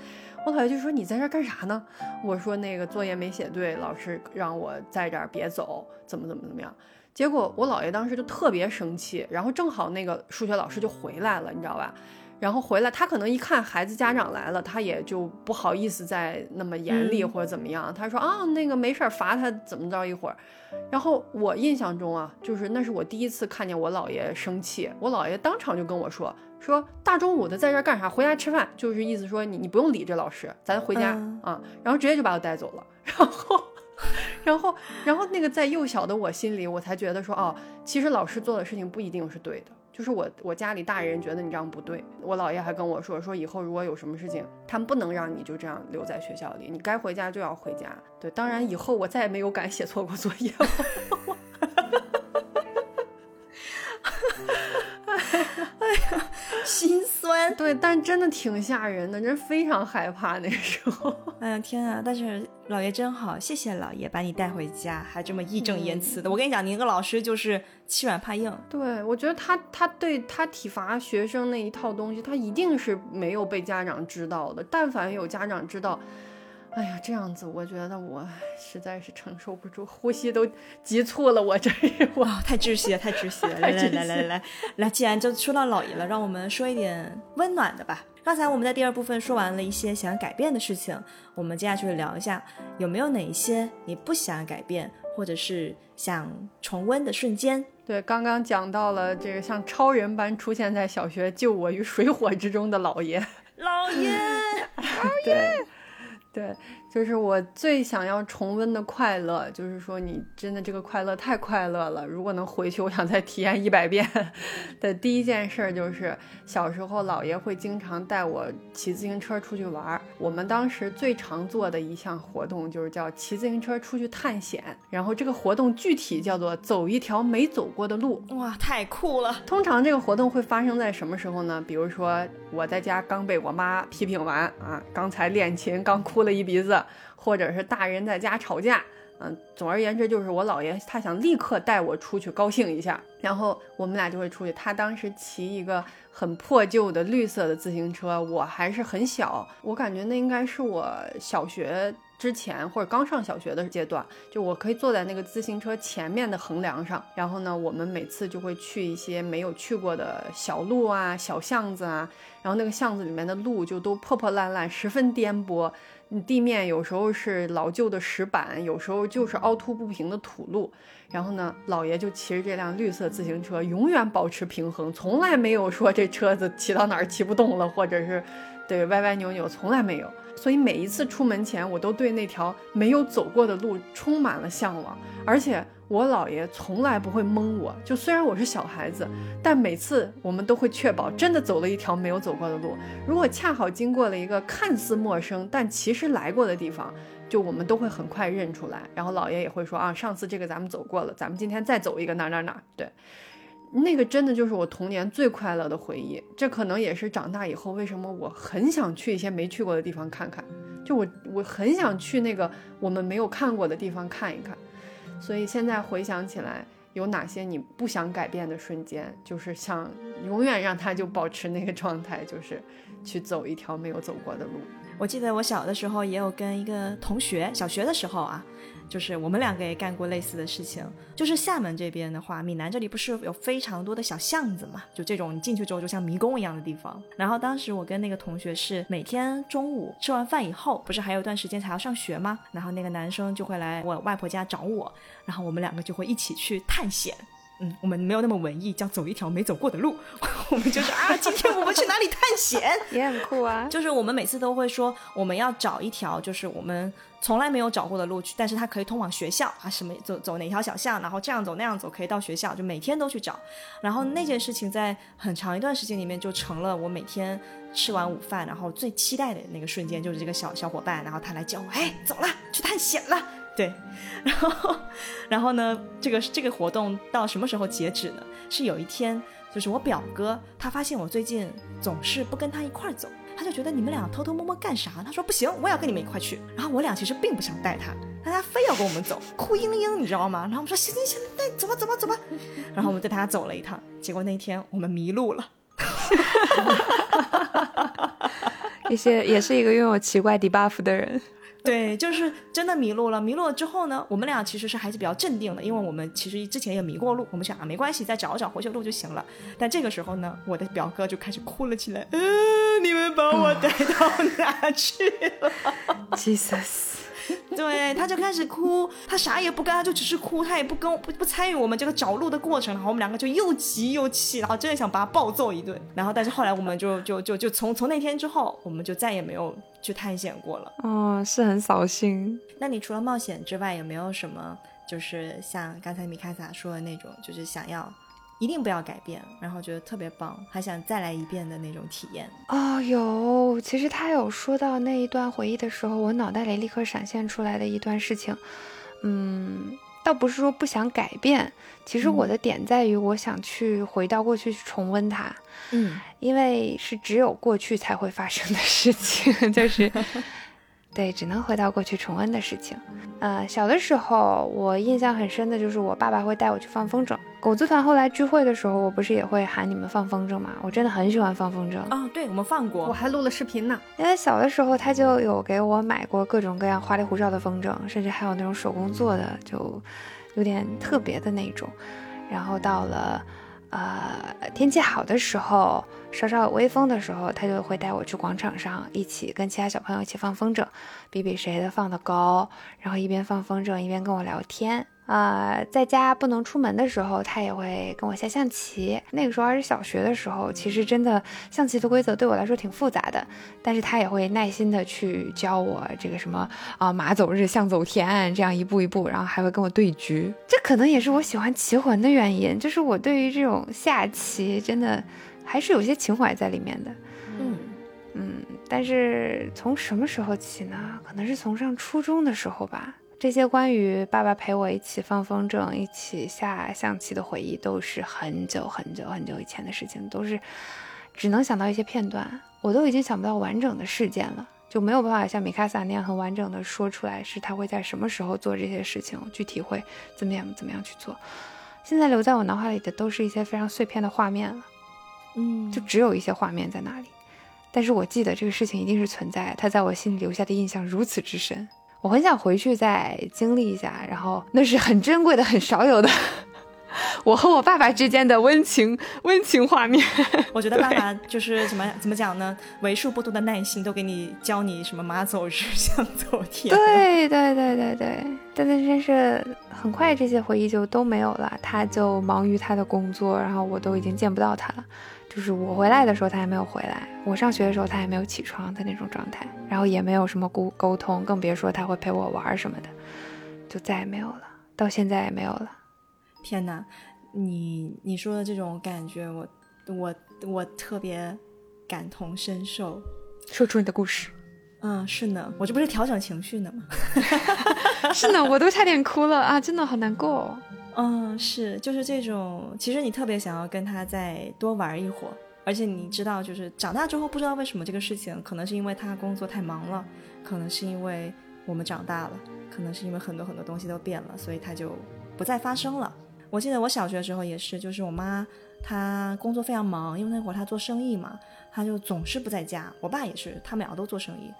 我姥爷就说：“你在这干啥呢？”我说：“那个作业没写对，老师让我在这儿别走，怎么怎么怎么样。”结果我姥爷当时就特别生气，然后正好那个数学老师就回来了，你知道吧？然后回来，他可能一看孩子家长来了，他也就不好意思再那么严厉或者怎么样。他说啊，那个没事儿，罚他怎么着一会儿。然后我印象中啊，就是那是我第一次看见我姥爷生气，我姥爷当场就跟我说说大中午的在这干啥？回家吃饭，就是意思说你你不用理这老师，咱回家啊。然后直接就把我带走了。然后，然后，然后那个在幼小的我心里，我才觉得说哦，其实老师做的事情不一定是对的。就是我，我家里大人觉得你这样不对，我姥爷还跟我说，说以后如果有什么事情，他们不能让你就这样留在学校里，你该回家就要回家。对，当然以后我再也没有敢写错过作业 心酸。对，但真的挺吓人的，真非常害怕那时候。哎呀天啊！但是老爷真好，谢谢老爷把你带回家，还这么义正言辞的。我跟你讲，你那个老师就是欺软怕硬。对，我觉得他他对他体罚学生那一套东西，他一定是没有被家长知道的。但凡有家长知道。哎呀，这样子我觉得我实在是承受不住，呼吸都急促了。我这是哇，太窒息了，太窒息 了！来来来来来来，既然就说到老爷了，让我们说一点温暖的吧。刚才我们在第二部分说完了一些想改变的事情，我们接下去聊一下有没有哪一些你不想改变，或者是想重温的瞬间。对，刚刚讲到了这个像超人般出现在小学救我于水火之中的老爷，老爷，老爷。对，就是我最想要重温的快乐，就是说你真的这个快乐太快乐了。如果能回去，我想再体验一百遍。的第一件事就是小时候，姥爷会经常带我骑自行车出去玩儿。我们当时最常做的一项活动就是叫骑自行车出去探险。然后这个活动具体叫做走一条没走过的路。哇，太酷了！通常这个活动会发生在什么时候呢？比如说我在家刚被我妈批评完啊，刚才练琴刚哭。了一鼻子，或者是大人在家吵架，嗯，总而言之就是我姥爷他想立刻带我出去高兴一下，然后我们俩就会出去。他当时骑一个很破旧的绿色的自行车，我还是很小，我感觉那应该是我小学。之前或者刚上小学的阶段，就我可以坐在那个自行车前面的横梁上，然后呢，我们每次就会去一些没有去过的小路啊、小巷子啊，然后那个巷子里面的路就都破破烂烂，十分颠簸，地面有时候是老旧的石板，有时候就是凹凸不平的土路，然后呢，老爷就骑着这辆绿色自行车，永远保持平衡，从来没有说这车子骑到哪儿骑不动了，或者是对歪歪扭扭，从来没有。所以每一次出门前，我都对那条没有走过的路充满了向往。而且我姥爷从来不会蒙我，就虽然我是小孩子，但每次我们都会确保真的走了一条没有走过的路。如果恰好经过了一个看似陌生但其实来过的地方，就我们都会很快认出来。然后姥爷也会说啊，上次这个咱们走过了，咱们今天再走一个哪哪哪。对。那个真的就是我童年最快乐的回忆。这可能也是长大以后为什么我很想去一些没去过的地方看看。就我我很想去那个我们没有看过的地方看一看。所以现在回想起来，有哪些你不想改变的瞬间？就是想永远让他就保持那个状态，就是去走一条没有走过的路。我记得我小的时候也有跟一个同学，小学的时候啊。就是我们两个也干过类似的事情。就是厦门这边的话，闽南这里不是有非常多的小巷子嘛？就这种你进去之后就像迷宫一样的地方。然后当时我跟那个同学是每天中午吃完饭以后，不是还有一段时间才要上学吗？然后那个男生就会来我外婆家找我，然后我们两个就会一起去探险。嗯，我们没有那么文艺，叫走一条没走过的路。我们就是啊，今天我们去哪里探险？也很酷啊。就是我们每次都会说，我们要找一条就是我们从来没有找过的路去，但是它可以通往学校啊，什么走走哪条小巷，然后这样走那样走可以到学校，就每天都去找。然后那件事情在很长一段时间里面就成了我每天吃完午饭，然后最期待的那个瞬间，就是这个小小伙伴，然后他来叫我，哎，走了，去探险了。对，然后，然后呢？这个这个活动到什么时候截止呢？是有一天，就是我表哥他发现我最近总是不跟他一块儿走，他就觉得你们俩偷偷摸摸干啥？他说不行，我也要跟你们一块去。然后我俩其实并不想带他，但他非要跟我们走，哭嘤嘤，你知道吗？然后我们说行行行，带走吧走吧走吧。然后我们带他走了一趟，结果那天我们迷路了。一些也是一个拥有奇怪 debuff 的人。对，就是真的迷路了。迷路了之后呢，我们俩其实是还是比较镇定的，因为我们其实之前也迷过路。我们想啊，没关系，再找找回去路就行了。但这个时候呢，我的表哥就开始哭了起来。嗯，你们把我带到哪去了？Jesus。对，他就开始哭，他啥也不干，他就只是哭，他也不跟不不参与我们这个找路的过程，然后我们两个就又急又气，然后真的想把他暴揍一顿。然后但是后来我们就就就就从从那天之后，我们就再也没有去探险过了。哦，是很扫兴。那你除了冒险之外，有没有什么就是像刚才米卡萨说的那种，就是想要？一定不要改变，然后觉得特别棒，还想再来一遍的那种体验哦。有，其实他有说到那一段回忆的时候，我脑袋里立刻闪现出来的一段事情，嗯，倒不是说不想改变，其实我的点在于我想去回到过去去重温它，嗯，因为是只有过去才会发生的事情，就是。对，只能回到过去重温的事情。呃，小的时候我印象很深的就是我爸爸会带我去放风筝。狗子团后来聚会的时候，我不是也会喊你们放风筝吗？我真的很喜欢放风筝。哦，对，我们放过，我还录了视频呢。因为小的时候他就有给我买过各种各样花里胡哨的风筝，甚至还有那种手工做的，就有点特别的那种。然后到了。呃，天气好的时候，稍稍有微风的时候，他就会带我去广场上，一起跟其他小朋友一起放风筝，比比谁的放的高，然后一边放风筝一边跟我聊天。啊，在家不能出门的时候，他也会跟我下象棋。那个时候还是小学的时候，其实真的象棋的规则对我来说挺复杂的，但是他也会耐心的去教我这个什么啊马走日象走田这样一步一步，然后还会跟我对局。这可能也是我喜欢棋魂的原因，就是我对于这种下棋真的还是有些情怀在里面的。嗯嗯，但是从什么时候起呢？可能是从上初中的时候吧。这些关于爸爸陪我一起放风筝、一起下象棋的回忆，都是很久很久很久以前的事情，都是只能想到一些片段，我都已经想不到完整的事件了，就没有办法像米卡萨那样很完整的说出来，是他会在什么时候做这些事情，具体会怎么样怎么样去做。现在留在我脑海里的都是一些非常碎片的画面了，嗯，就只有一些画面在那里，但是我记得这个事情一定是存在，他在我心里留下的印象如此之深。我很想回去再经历一下，然后那是很珍贵的、很少有的，我和我爸爸之间的温情温情画面。我觉得爸爸就是怎么怎么讲呢？为数不多的耐心都给你教你什么马走日象走天。对对对对对，但是真是很快这些回忆就都没有了，他就忙于他的工作，然后我都已经见不到他了。就是我回来的时候，他还没有回来；我上学的时候，他还没有起床的那种状态，然后也没有什么沟沟通，更别说他会陪我玩什么的，就再也没有了，到现在也没有了。天哪，你你说的这种感觉，我我我特别感同身受。说出你的故事。嗯，是呢，我这不是调整情绪呢吗？是呢，我都差点哭了啊，真的好难过。嗯，是，就是这种，其实你特别想要跟他再多玩一会儿，而且你知道，就是长大之后不知道为什么这个事情，可能是因为他工作太忙了，可能是因为我们长大了，可能是因为很多很多东西都变了，所以他就不再发生了。我记得我小学的时候也是，就是我妈她工作非常忙，因为那会儿她做生意嘛，她就总是不在家。我爸也是，他们两个都做生意。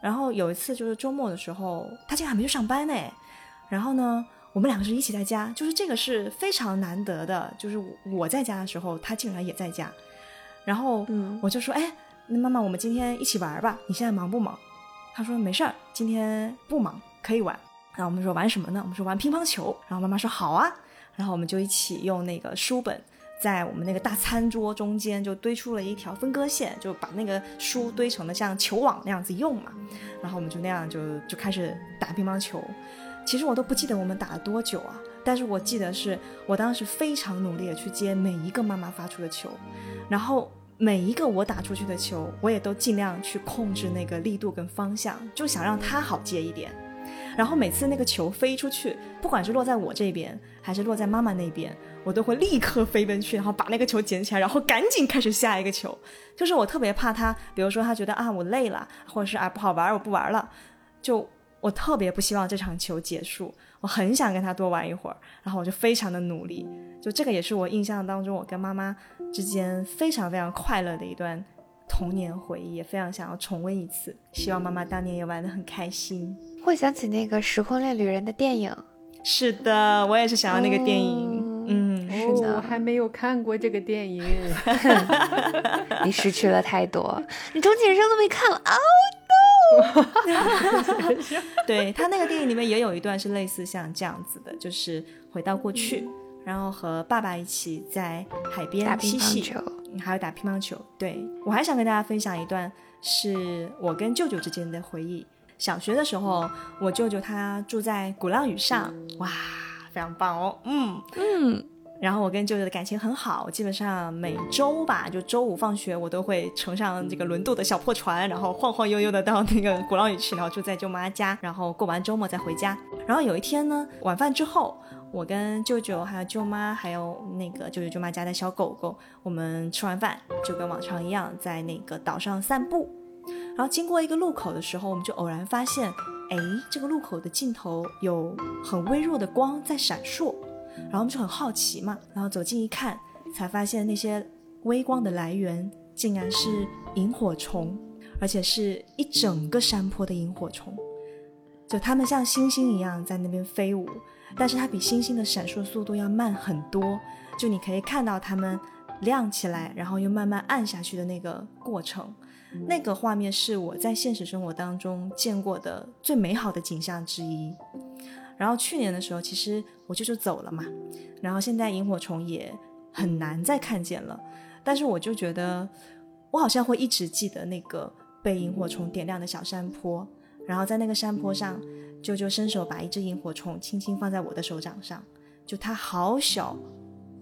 然后有一次就是周末的时候，他竟然还没去上班呢。然后呢，我们两个是一起在家，就是这个是非常难得的，就是我在家的时候，他竟然也在家。然后我就说，哎，那妈妈，我们今天一起玩吧？你现在忙不忙？他说没事儿，今天不忙，可以玩。然后我们说玩什么呢？我们说玩乒乓球。然后妈妈说好啊。然后我们就一起用那个书本。在我们那个大餐桌中间就堆出了一条分割线，就把那个书堆成了像球网那样子用嘛，然后我们就那样就就开始打乒乓球。其实我都不记得我们打了多久啊，但是我记得是我当时非常努力的去接每一个妈妈发出的球，然后每一个我打出去的球，我也都尽量去控制那个力度跟方向，就想让它好接一点。然后每次那个球飞出去，不管是落在我这边还是落在妈妈那边，我都会立刻飞奔去，然后把那个球捡起来，然后赶紧开始下一个球。就是我特别怕他，比如说他觉得啊我累了，或者是啊不好玩，我不玩了，就我特别不希望这场球结束，我很想跟他多玩一会儿，然后我就非常的努力。就这个也是我印象当中我跟妈妈之间非常非常快乐的一段童年回忆，也非常想要重温一次。希望妈妈当年也玩得很开心。会想起那个《时空恋旅人》的电影，是的，我也是想要那个电影。嗯，是的，我还没有看过这个电影。你失去了太多，你终极人生都没看了啊！no，对他那个电影里面也有一段是类似像这样子的，就是回到过去，然后和爸爸一起在海边嬉戏，还有打乒乓球。对我还想跟大家分享一段，是我跟舅舅之间的回忆。小学的时候，我舅舅他住在鼓浪屿上，哇，非常棒哦，嗯嗯。然后我跟舅舅的感情很好，基本上每周吧，就周五放学，我都会乘上这个轮渡的小破船，然后晃晃悠悠的到那个鼓浪屿去，然后住在舅妈家，然后过完周末再回家。然后有一天呢，晚饭之后，我跟舅舅还有舅妈还有那个舅舅舅妈家的小狗狗，我们吃完饭就跟往常一样，在那个岛上散步。然后经过一个路口的时候，我们就偶然发现，哎，这个路口的尽头有很微弱的光在闪烁，然后我们就很好奇嘛，然后走近一看，才发现那些微光的来源竟然是萤火虫，而且是一整个山坡的萤火虫，就它们像星星一样在那边飞舞，但是它比星星的闪烁速度要慢很多，就你可以看到它们亮起来，然后又慢慢暗下去的那个过程。那个画面是我在现实生活当中见过的最美好的景象之一。然后去年的时候，其实我舅舅走了嘛，然后现在萤火虫也很难再看见了。但是我就觉得，我好像会一直记得那个被萤火虫点亮的小山坡。然后在那个山坡上，舅舅伸手把一只萤火虫轻轻放在我的手掌上，就它好小，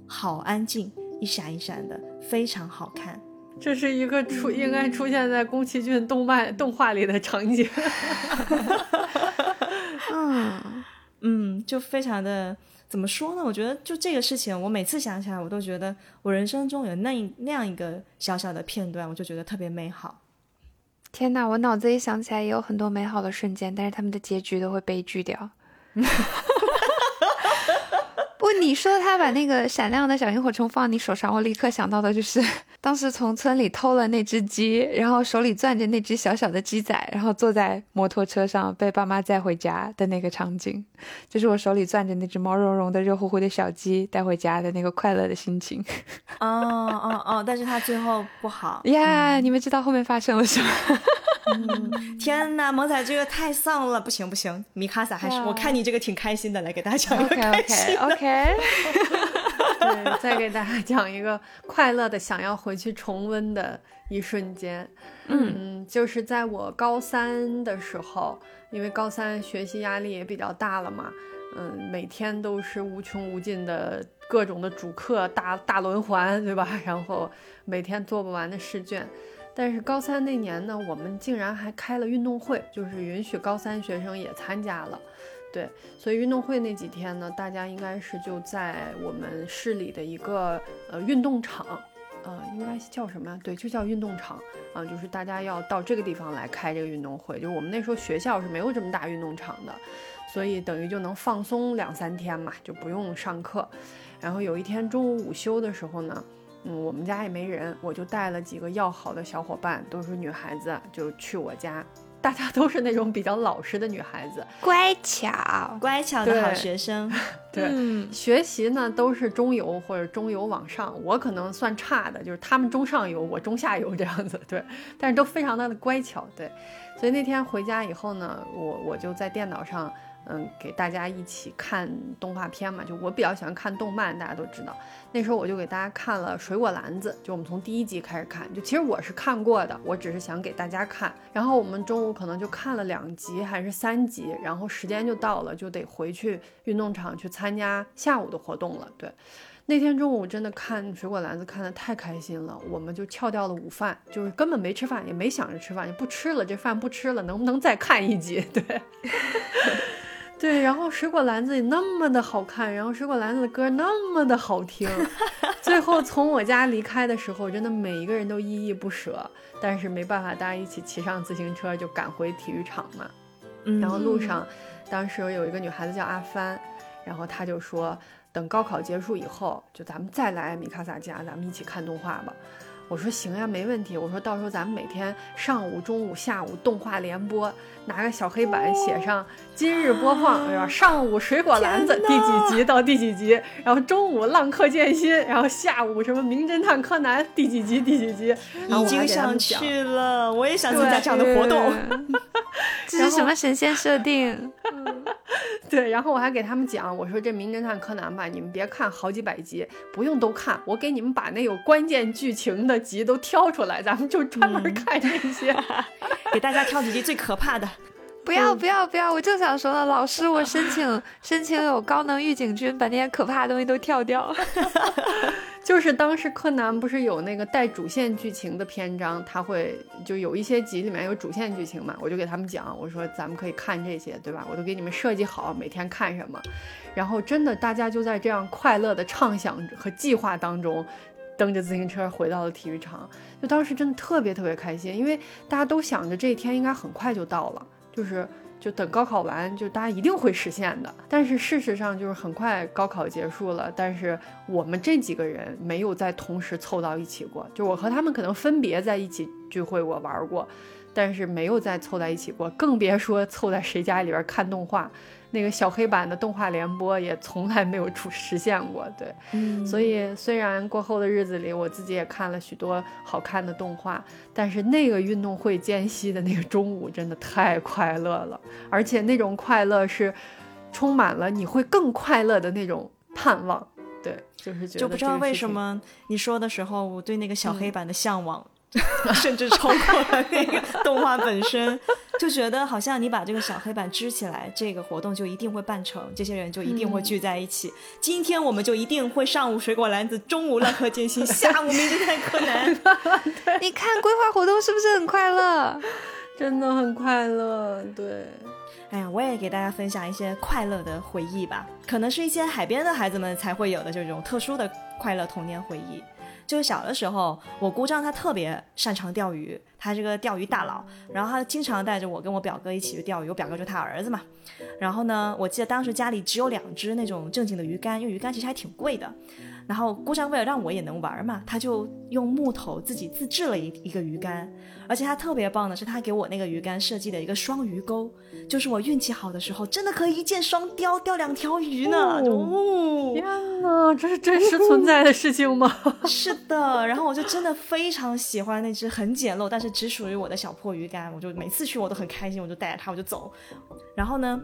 好安静，一闪一闪的，非常好看。这是一个出应该出现在宫崎骏动漫动画里的场景，嗯嗯，就非常的怎么说呢？我觉得就这个事情，我每次想起来，我都觉得我人生中有那那样一个小小的片段，我就觉得特别美好。天哪，我脑子里想起来也有很多美好的瞬间，但是他们的结局都会悲剧掉。不，你说他把那个闪亮的小萤火虫放你手上，我立刻想到的就是当时从村里偷了那只鸡，然后手里攥着那只小小的鸡仔，然后坐在摩托车上被爸妈载回家的那个场景，就是我手里攥着那只毛茸茸的、热乎乎的小鸡带回家的那个快乐的心情。哦哦哦！但是他最后不好呀，你们知道后面发生了什么？天哪，萌仔这个太丧了，不行不行，米卡萨还是我看你这个挺开心的，来给大家讲一个开心的。OK，对，再给大家讲一个快乐的，想要回去重温的一瞬间。嗯，就是在我高三的时候，因为高三学习压力也比较大了嘛，嗯，每天都是无穷无尽的各种的主课大大轮环，对吧？然后每天做不完的试卷。但是高三那年呢，我们竟然还开了运动会，就是允许高三学生也参加了。对，所以运动会那几天呢，大家应该是就在我们市里的一个呃运动场，呃，应该叫什么呀？对，就叫运动场啊、就是大家要到这个地方来开这个运动会。就是我们那时候学校是没有这么大运动场的，所以等于就能放松两三天嘛，就不用上课。然后有一天中午午休的时候呢，嗯，我们家也没人，我就带了几个要好的小伙伴，都是女孩子，就去我家。大家都是那种比较老实的女孩子，乖巧，乖巧的好学生，对，嗯。学习呢都是中游或者中游往上，我可能算差的，就是他们中上游，我中下游这样子，对，但是都非常的乖巧，对，所以那天回家以后呢，我我就在电脑上，嗯，给大家一起看动画片嘛，就我比较喜欢看动漫，大家都知道，那时候我就给大家看了《水果篮子》，就我们从第一集开始看，就其实我是看过的，我只是想给大家看，然后我们中午可能就看了两集还是三集，然后时间就到了，就得回去运动场去参加下午的活动了。对，那天中午真的看水果篮子看的太开心了，我们就翘掉了午饭，就是根本没吃饭，也没想着吃饭，就不吃了，这饭不吃了，能不能再看一集？对。对，然后水果篮子也那么的好看，然后水果篮子的歌那么的好听，最后从我家离开的时候，真的每一个人都依依不舍，但是没办法，大家一起骑上自行车就赶回体育场嘛。嗯然后路上，当时有一个女孩子叫阿帆，然后她就说，等高考结束以后，就咱们再来米卡萨家，咱们一起看动画吧。我说行呀，没问题。我说到时候咱们每天上午、中午、下午动画联播，拿个小黑板写上今日播放，对吧？上午水果篮子第几集到第几集，然后中午浪客剑心，然后下午什么名侦探柯南第几集第几集，然后已经我还想。去了，我也想参加这样的活动。这是什么神仙设定？对，然后我还给他们讲，我说这名侦探柯南吧，你们别看好几百集，不用都看，我给你们把那有关键剧情的集都挑出来，咱们就专门嗯看这些。给大家挑几集最可怕的。不要不要不要！我正想说呢，老师，我申请申请有高能预警君，把那些可怕的东西都跳掉。就是当时柯南不是有那个带主线剧情的篇章，他会就有一些集里面有主线剧情嘛，我就给他们讲，我说咱们可以看这些，对吧？我都给你们设计好每天看什么，然后真的大家就在这样快乐的畅想和计划当中。蹬着自行车回到了体育场，就当时真的特别特别开心，因为大家都想着这一天应该很快就到了，就是就等高考完，就大家一定会实现的。但是事实上就是很快高考结束了，但是我们这几个人没有再同时凑到一起过，就我和他们可能分别在一起聚会过玩过，但是没有再凑在一起过，更别说凑在谁家里边看动画。那个小黑板的动画联播也从来没有出 实现过，对，嗯所以虽然过后的日子里我自己也看了许多好看的动画，但是那个运动会间隙的那个中午真的太快乐了，而且那种快乐是充满了你会更快乐的那种盼望。对，就是觉得就不知道为什么你说的时候，我对那个小嗯黑板的向往，甚至超过了那个动画本身，就觉得好像你把这个小黑板支起来，这个活动就一定会办成，这些人就一定会聚在一起。今天我们就一定会上午水果篮子，中午浪客剑心，下午名侦探柯南。你看规划活动是不是很快乐？真的很快乐。对，哎呀，我也给大家分享一些快乐的回忆吧，可能是一些海边的孩子们才会有的这种特殊的快乐童年回忆。就是小的时候，我姑丈他特别擅长钓鱼，他是个钓鱼大佬，然后他经常带着我跟我表哥一起去钓鱼，我表哥就他儿子嘛。然后呢，我记得当时家里只有两只那种正经的鱼竿，因为鱼竿其实还挺贵的。然后姑丈为了让我也能玩嘛，他就用木头自己自制了一一个鱼竿，而且他特别棒的是，他给我那个鱼竿设计了一个双鱼钩，就是我运气好的时候，真的可以一箭双雕，钓两条鱼呢。就哦天哪，这是真实存在的事情吗？是的，然后我就真的非常喜欢那只很简陋，但是只属于我的小破鱼竿。我就每次去我都很开心，我就带着它我就走。然后呢，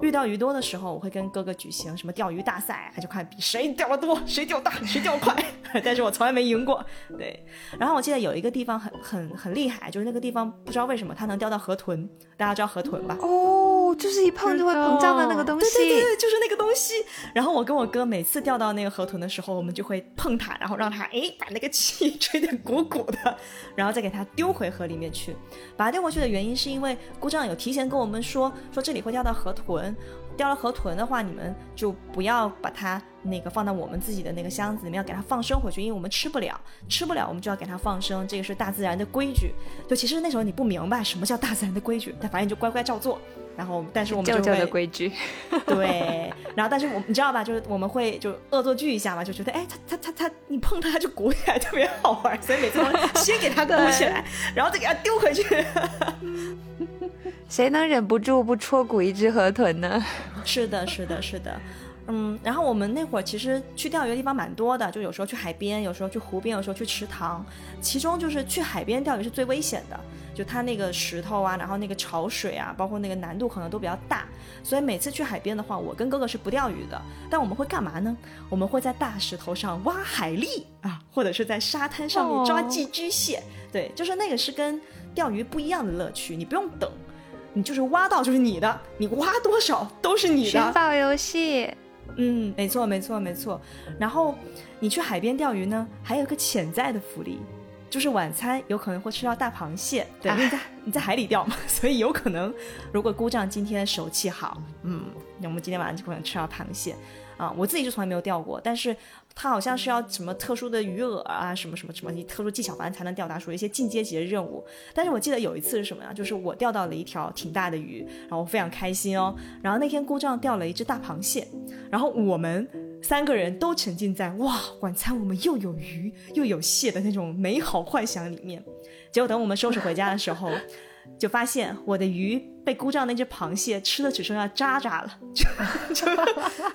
遇到鱼多的时候，我会跟哥哥举行什么钓鱼大赛，就看比谁钓得多，谁钓大，谁钓快。但是我从来没赢过。对，然后我记得有一个地方很很很厉害，就是那个地方不知道为什么它能钓到河豚，大家知道河豚吧？哦，就是一碰就会膨胀的那个东西。对对对，就是那个东西。然后我跟我哥每次钓到那个河豚的时候，我们就会碰它，然后让它哎把那个气 吹得鼓鼓的，然后再给它丢回河里面去。把它丢回去的原因是因为姑丈有提前跟我们说，说这里会钓到河豚。掉了河豚的话，你们就不要把它那个放到我们自己的那个箱子里面，要给它放生回去，因为我们吃不了，吃不了我们就要给它放生，这个是大自然的规矩。就其实那时候你不明白什么叫大自然的规矩，但反正你就乖乖照做。然后，但是我们就会的规矩，对。然后，但是我你知道吧？就是我们会就恶作剧一下嘛，就觉得哎，他他他他，你碰它它就鼓起来，特别好玩。所以每次都先给它鼓起来，然后再给它丢回去。谁能忍不住不戳鼓一只河豚呢？是的，是的，是的。嗯，然后我们那会儿其实去钓鱼的地方蛮多的，就有时候去海边，有时候去湖边，有时候去池塘。其中就是去海边钓鱼是最危险的。就它那个石头啊，然后那个潮水啊，包括那个难度可能都比较大，所以每次去海边的话，我跟哥哥是不钓鱼的。但我们会干嘛呢？我们会在大石头上挖海蛎啊，或者是在沙滩上面抓寄居蟹。对，就是那个是跟钓鱼不一样的乐趣，你不用等，你就是挖到就是你的，你挖多少都是你的。寻宝游戏，嗯，没错没错没错。然后你去海边钓鱼呢，还有个潜在的福利。就是晚餐有可能会吃到大螃蟹，对，因为在你在海里钓嘛，所以有可能，如果姑丈今天手气好，嗯，那我们今天晚上就可能吃到螃蟹。啊，我自己就从来没有钓过，但是他好像是要什么特殊的鱼饵啊，什么什么什么，你特殊技巧反正才能钓到，属于一些进阶级的任务。但是我记得有一次是什么呀？就是我钓到了一条挺大的鱼，然后非常开心哦。然后那天姑丈钓了一只大螃蟹，然后我们三个人都沉浸在哇，晚餐我们又有鱼又有蟹的那种美好幻想里面。结果等我们收拾回家的时候。就发现我的鱼被姑丈那只螃蟹吃的只剩下渣渣了，就就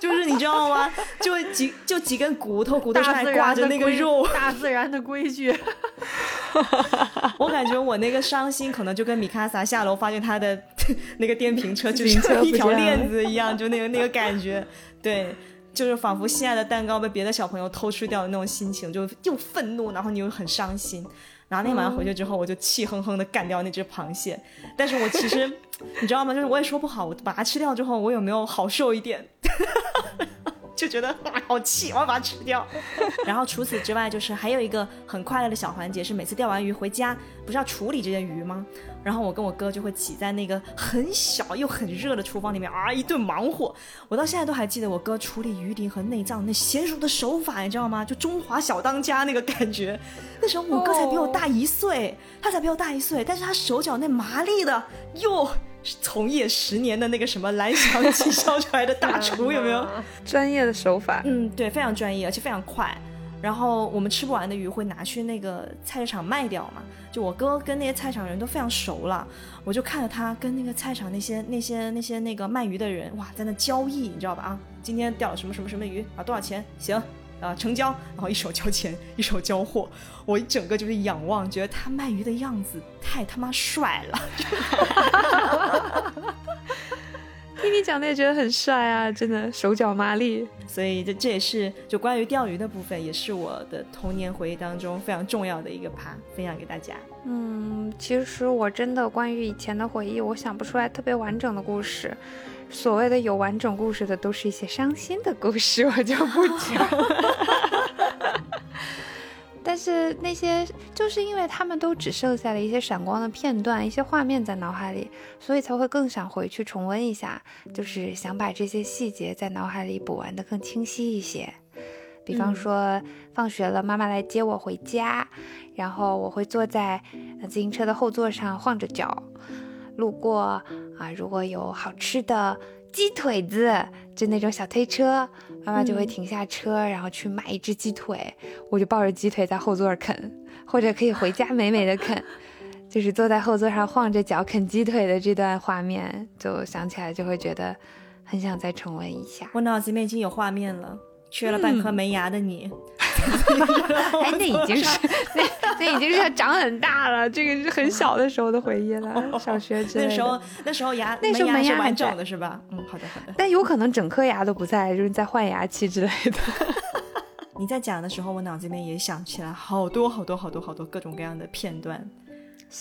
就是你知道吗？就几就几根骨头，骨头上还挂着那个肉。大自然的规矩。我感觉我那个伤心，可能就跟米卡萨下楼发现他的那个电瓶车就是一条链子一样，就那个那个感觉。对，就是仿佛心爱的蛋糕被别的小朋友偷吃掉的那种心情，就又愤怒，然后你又很伤心。然后那天晚上回去之后，我就气哼哼的干掉那只螃蟹。但是我其实，你知道吗？就是我也说不好，我把它吃掉之后，我有没有好受一点？就觉得哇，好气，我要把它吃掉。然后除此之外，就是还有一个很快乐的小环节，是每次钓完鱼回家，不是要处理这些鱼吗？然后我跟我哥就会挤在那个很小又很热的厨房里面啊，一顿忙活。我到现在都还记得我哥处理鱼鳞和内脏那娴熟的手法，你知道吗？就中华小当家那个感觉。那时候我哥才比我大一岁，他才比我大一岁，但是他手脚那麻利的，又从业十年的那个什么蓝翔技校出来的大厨，有没有？专业的手法。嗯，对，非常专业，而且非常快。然后我们吃不完的鱼会拿去那个菜市场卖掉嘛？就我哥跟那些菜场人都非常熟了，我就看着他跟那个菜场那些那些那些那个卖鱼的人哇，在那交易，你知道吧？啊，今天钓了什么什么什么鱼啊？多少钱？行，啊，成交。然后一手交钱，一手交货，我一整个就是仰望，觉得他卖鱼的样子太他妈帅了。听你讲的也觉得很帅啊，真的手脚麻利。所以这这也是就关于钓鱼的部分，也是我的童年回忆当中非常重要的一个趴，分享给大家。嗯，其实我真的关于以前的回忆，我想不出来特别完整的故事。所谓的有完整故事的，都是一些伤心的故事，我就不讲。但是那些就是因为他们都只剩下了一些闪光的片段、一些画面在脑海里，所以才会更想回去重温一下，就是想把这些细节在脑海里补完的更清晰一些。比方说，放学了，妈妈来接我回家，然后我会坐在自行车的后座上晃着脚，路过啊，如果有好吃的。鸡腿子，就那种小推车，妈妈就会停下车，然后去买一只鸡腿，我就抱着鸡腿在后座啃，或者可以回家美美的啃，就是坐在后座上晃着脚啃鸡腿的这段画面，就想起来就会觉得很想再重温一下。我脑子里面已经有画面了，缺了半颗门牙的你。哎，那已经是 那那已经是长很大了，这个是很小的时候的回忆了，小学之类的。那时候那时候牙那时候门牙是完整的，是吧？嗯，好的好的。但有可能整颗牙都不在，就是在换牙期之类的。你在讲的时候，我脑子里面也想起来好多好多好多好多各种各样的片段。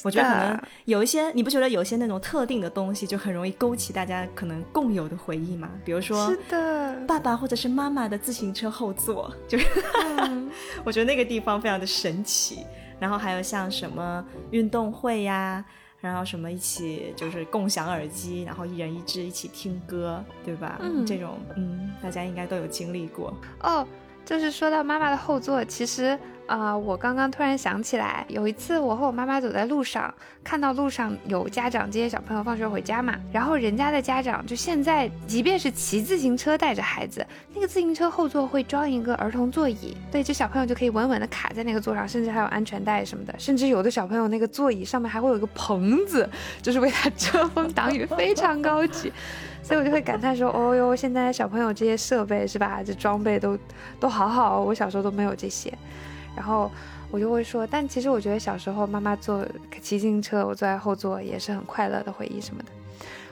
我觉得可能有一些，你不觉得有些那种特定的东西就很容易勾起大家可能共有的回忆吗？比如说，是的，爸爸或者是妈妈的自行车后座，就是，我觉得那个地方非常的神奇。然后还有像什么运动会呀，然后什么一起就是共享耳机，然后一人一只一起听歌，对吧？嗯，这种嗯，大家应该都有经历过哦。就是说到妈妈的后座，其实。啊，我刚刚突然想起来，有一次我和我妈妈走在路上，看到路上有家长接小朋友放学回家嘛，然后人家的家长就现在，即便是骑自行车带着孩子，那个自行车后座会装一个儿童座椅，对，这小朋友就可以稳稳的卡在那个座上，甚至还有安全带什么的，甚至有的小朋友那个座椅上面还会有一个棚子，就是为他遮风挡雨，非常高级，所以我就会感叹说，哦哟，现在小朋友这些设备是吧，这装备都都好好，我小时候都没有这些。然后我就会说，但其实我觉得小时候妈妈坐骑自行车，我坐在后座也是很快乐的回忆什么的。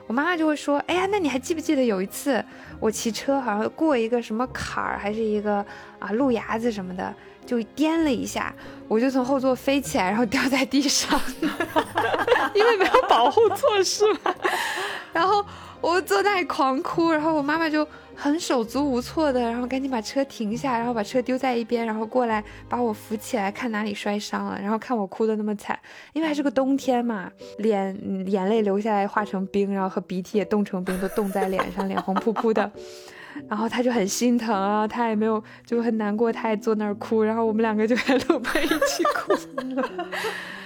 我妈妈就会说，哎呀，那你还记不记得有一次我骑车好像过一个什么坎儿，还是一个啊路牙子什么的，就颠了一下，我就从后座飞起来，然后掉在地上，因为没有保护措施嘛。然后我坐那里狂哭，然后我妈妈就。很手足无措的，然后赶紧把车停下，然后把车丢在一边，然后过来把我扶起来，看哪里摔伤了，然后看我哭的那么惨，因为还是个冬天嘛，脸眼泪流下来化成冰，然后和鼻涕也冻成冰，都冻在脸上，脸红扑扑的，然后他就很心疼啊，他也没有就很难过，他也坐那儿哭，然后我们两个就在路边一起哭。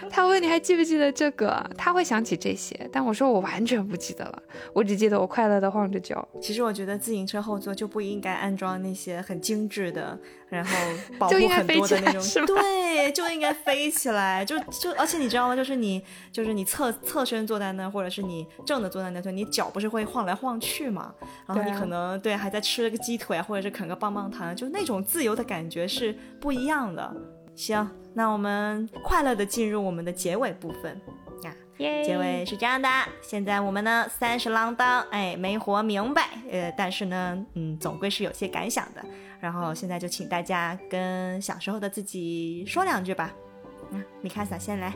他问你还记不记得这个？他会想起这些，但我说我完全不记得了，我只记得我快乐的晃着脚。其实我觉得自行车后座就不应该安装那些很精致的，然后 保护很多的那种，对，就应该飞起来。就就而且你知道吗？就是你就是你侧侧身坐在那，或者是你正的坐在那，就你脚不是会晃来晃去嘛？然后你可能对还在吃了个鸡腿啊，或者是啃个棒棒糖，就那种自由的感觉是不一样的。行。那我们快乐的进入我们的结尾部分啊，结尾是这样的，现在我们呢三十郎当，哎，没活明白，呃，但是呢，嗯，总归是有些感想的。然后现在就请大家跟小时候的自己说两句吧。嗯米卡萨先来。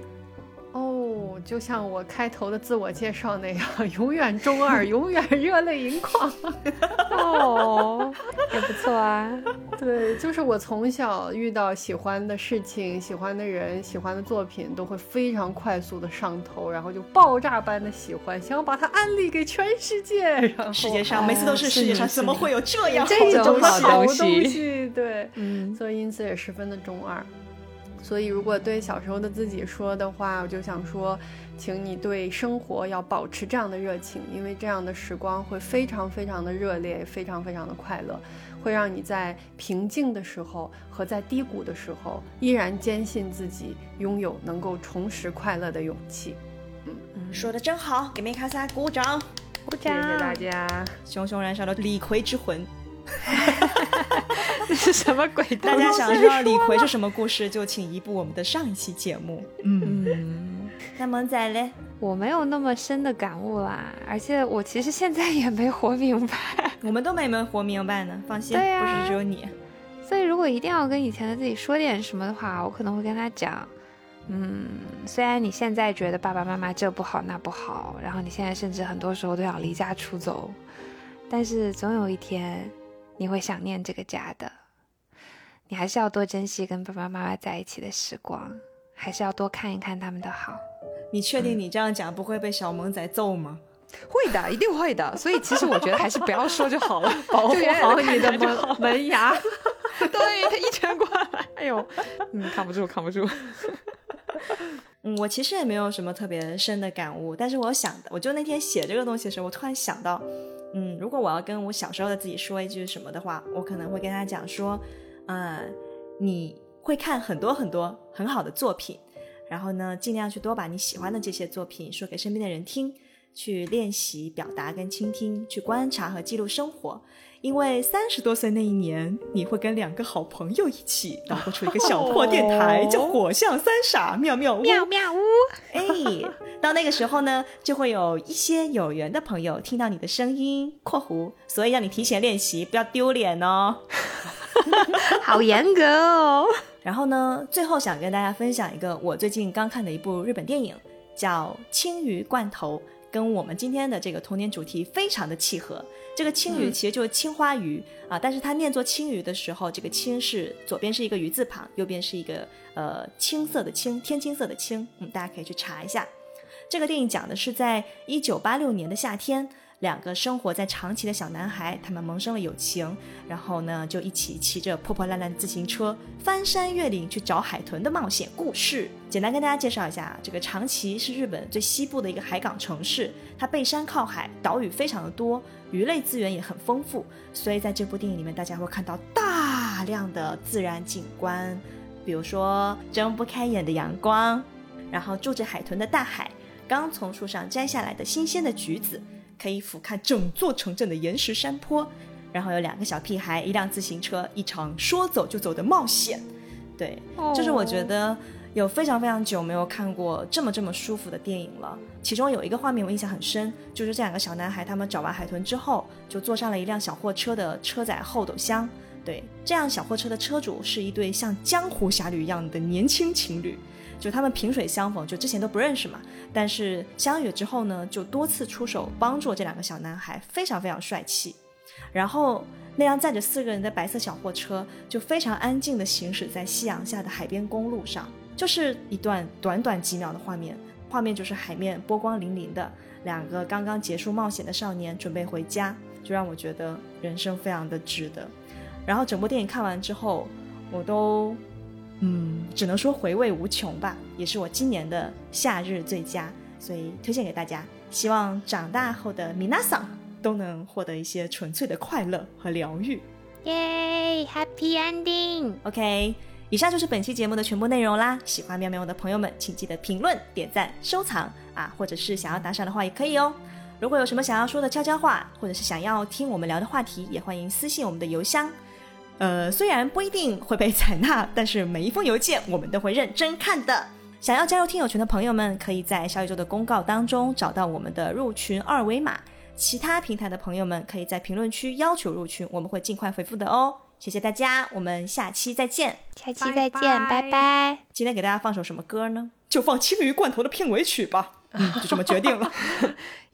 哦，就像我开头的自我介绍那样，永远中二，永远热泪盈眶。哦，也不错啊。对，就是我从小遇到喜欢的事情、喜欢的人、喜欢的作品，都会非常快速的上头，然后就爆炸般的喜欢，想要把它安利给全世界。然后世界上每次都是世界上怎么会有这样这种好东西？对，嗯，所以因此也十分的中二。所以，如果对小时候的自己说的话，我就想说，请你对生活要保持这样的热情，因为这样的时光会非常非常的热烈，非常非常的快乐，会让你在平静的时候和在低谷的时候，依然坚信自己拥有能够重拾快乐的勇气。嗯嗯，说的真好，给梅卡萨鼓掌，鼓掌！谢谢大家，熊熊燃烧的李逵之魂。这是什么鬼？大家想知道李逵是什么故事，就请移步我们的上一期节目。嗯，那萌仔嘞，我没有那么深的感悟啦，而且我其实现在也没活明白。我们都没没活明白呢，放心，不是只有你。所以如果一定要跟以前的自己说点什么的话，我可能会跟他讲，嗯，虽然你现在觉得爸爸妈妈这不好那不好，然后你现在甚至很多时候都想离家出走，但是总有一天。你会想念这个家的，你还是要多珍惜跟爸爸妈妈在一起的时光，还是要多看一看他们的好。你确定你这样讲不会被小萌仔揍吗？会的，一定会的。所以其实我觉得还是不要说就好了，保护好你的门门牙。对他一拳过来，哎呦，嗯，扛不住，扛不住。嗯，我其实也没有什么特别深的感悟，但是我想的，我就那天写这个东西的时候，我突然想到。嗯，如果我要跟我小时候的自己说一句什么的话，我可能会跟他讲说，呃，你会看很多很多很好的作品，然后呢，尽量去多把你喜欢的这些作品说给身边的人听，去练习表达跟倾听，去观察和记录生活。因为三十多岁那一年，你会跟两个好朋友一起捣鼓出一个小破电台，叫火象三傻妙妙屋。妙妙屋，哎，到那个时候呢，就会有一些有缘的朋友听到你的声音（括弧），所以让你提前练习，不要丢脸哦。好严格哦。然后呢，最后想跟大家分享一个我最近刚看的一部日本电影，叫《青鱼罐头》，跟我们今天的这个童年主题非常的契合。这个青鱼其实就是青花鱼啊，但是它念作青鱼的时候，这个青是左边是一个鱼字旁，右边是一个呃青色的青，天青色的青。嗯，大家可以去查一下。这个电影讲的是在一九八六年的夏天。两个生活在长崎的小男孩，他们萌生了友情，然后呢，就一起骑着破破烂烂的自行车翻山越岭去找海豚的冒险故事。简单跟大家介绍一下，这个长崎是日本最西部的一个海港城市，它背山靠海，岛屿非常的多，鱼类资源也很丰富，所以在这部电影里面，大家会看到大量的自然景观，比如说睁不开眼的阳光，然后住着海豚的大海，刚从树上摘下来的新鲜的橘子。可以俯瞰整座城镇的岩石山坡，然后有两个小屁孩，一辆自行车，一场说走就走的冒险。对，就是我觉得有非常非常久没有看过这么这么舒服的电影了。其中有一个画面我印象很深，就是这两个小男孩他们找完海豚之后，就坐上了一辆小货车的车载后斗箱。对，这样小货车的车主是一对像江湖侠侣一样的年轻情侣。就他们萍水相逢，就之前都不认识嘛，但是相遇之后呢，就多次出手帮助这两个小男孩，非常非常帅气。然后那辆载着四个人的白色小货车就非常安静地行驶在夕阳下的海边公路上，就是一段短短几秒的画面，画面就是海面波光粼粼的，两个刚刚结束冒险的少年准备回家，就让我觉得人生非常的值得。然后整部电影看完之后，我都。嗯，只能说回味无穷吧，也是我今年的夏日最佳，所以推荐给大家。希望长大后的米娜桑都能获得一些纯粹的快乐和疗愈。耶，Happy Ending。OK，以上就是本期节目的全部内容啦。喜欢喵喵的朋友们，请记得评论、点赞、收藏啊，或者是想要打赏的话也可以哦。如果有什么想要说的悄悄话，或者是想要听我们聊的话题，也欢迎私信我们的邮箱。呃，虽然不一定会被采纳，但是每一封邮件我们都会认真看的。想要加入听友群的朋友们，可以在小宇宙的公告当中找到我们的入群二维码。其他平台的朋友们可以在评论区要求入群，我们会尽快回复的哦。谢谢大家，我们下期再见。下期再见，拜拜。今天给大家放首什么歌呢？就放《青鱼罐头》的片尾曲吧。嗯，就这么决定了。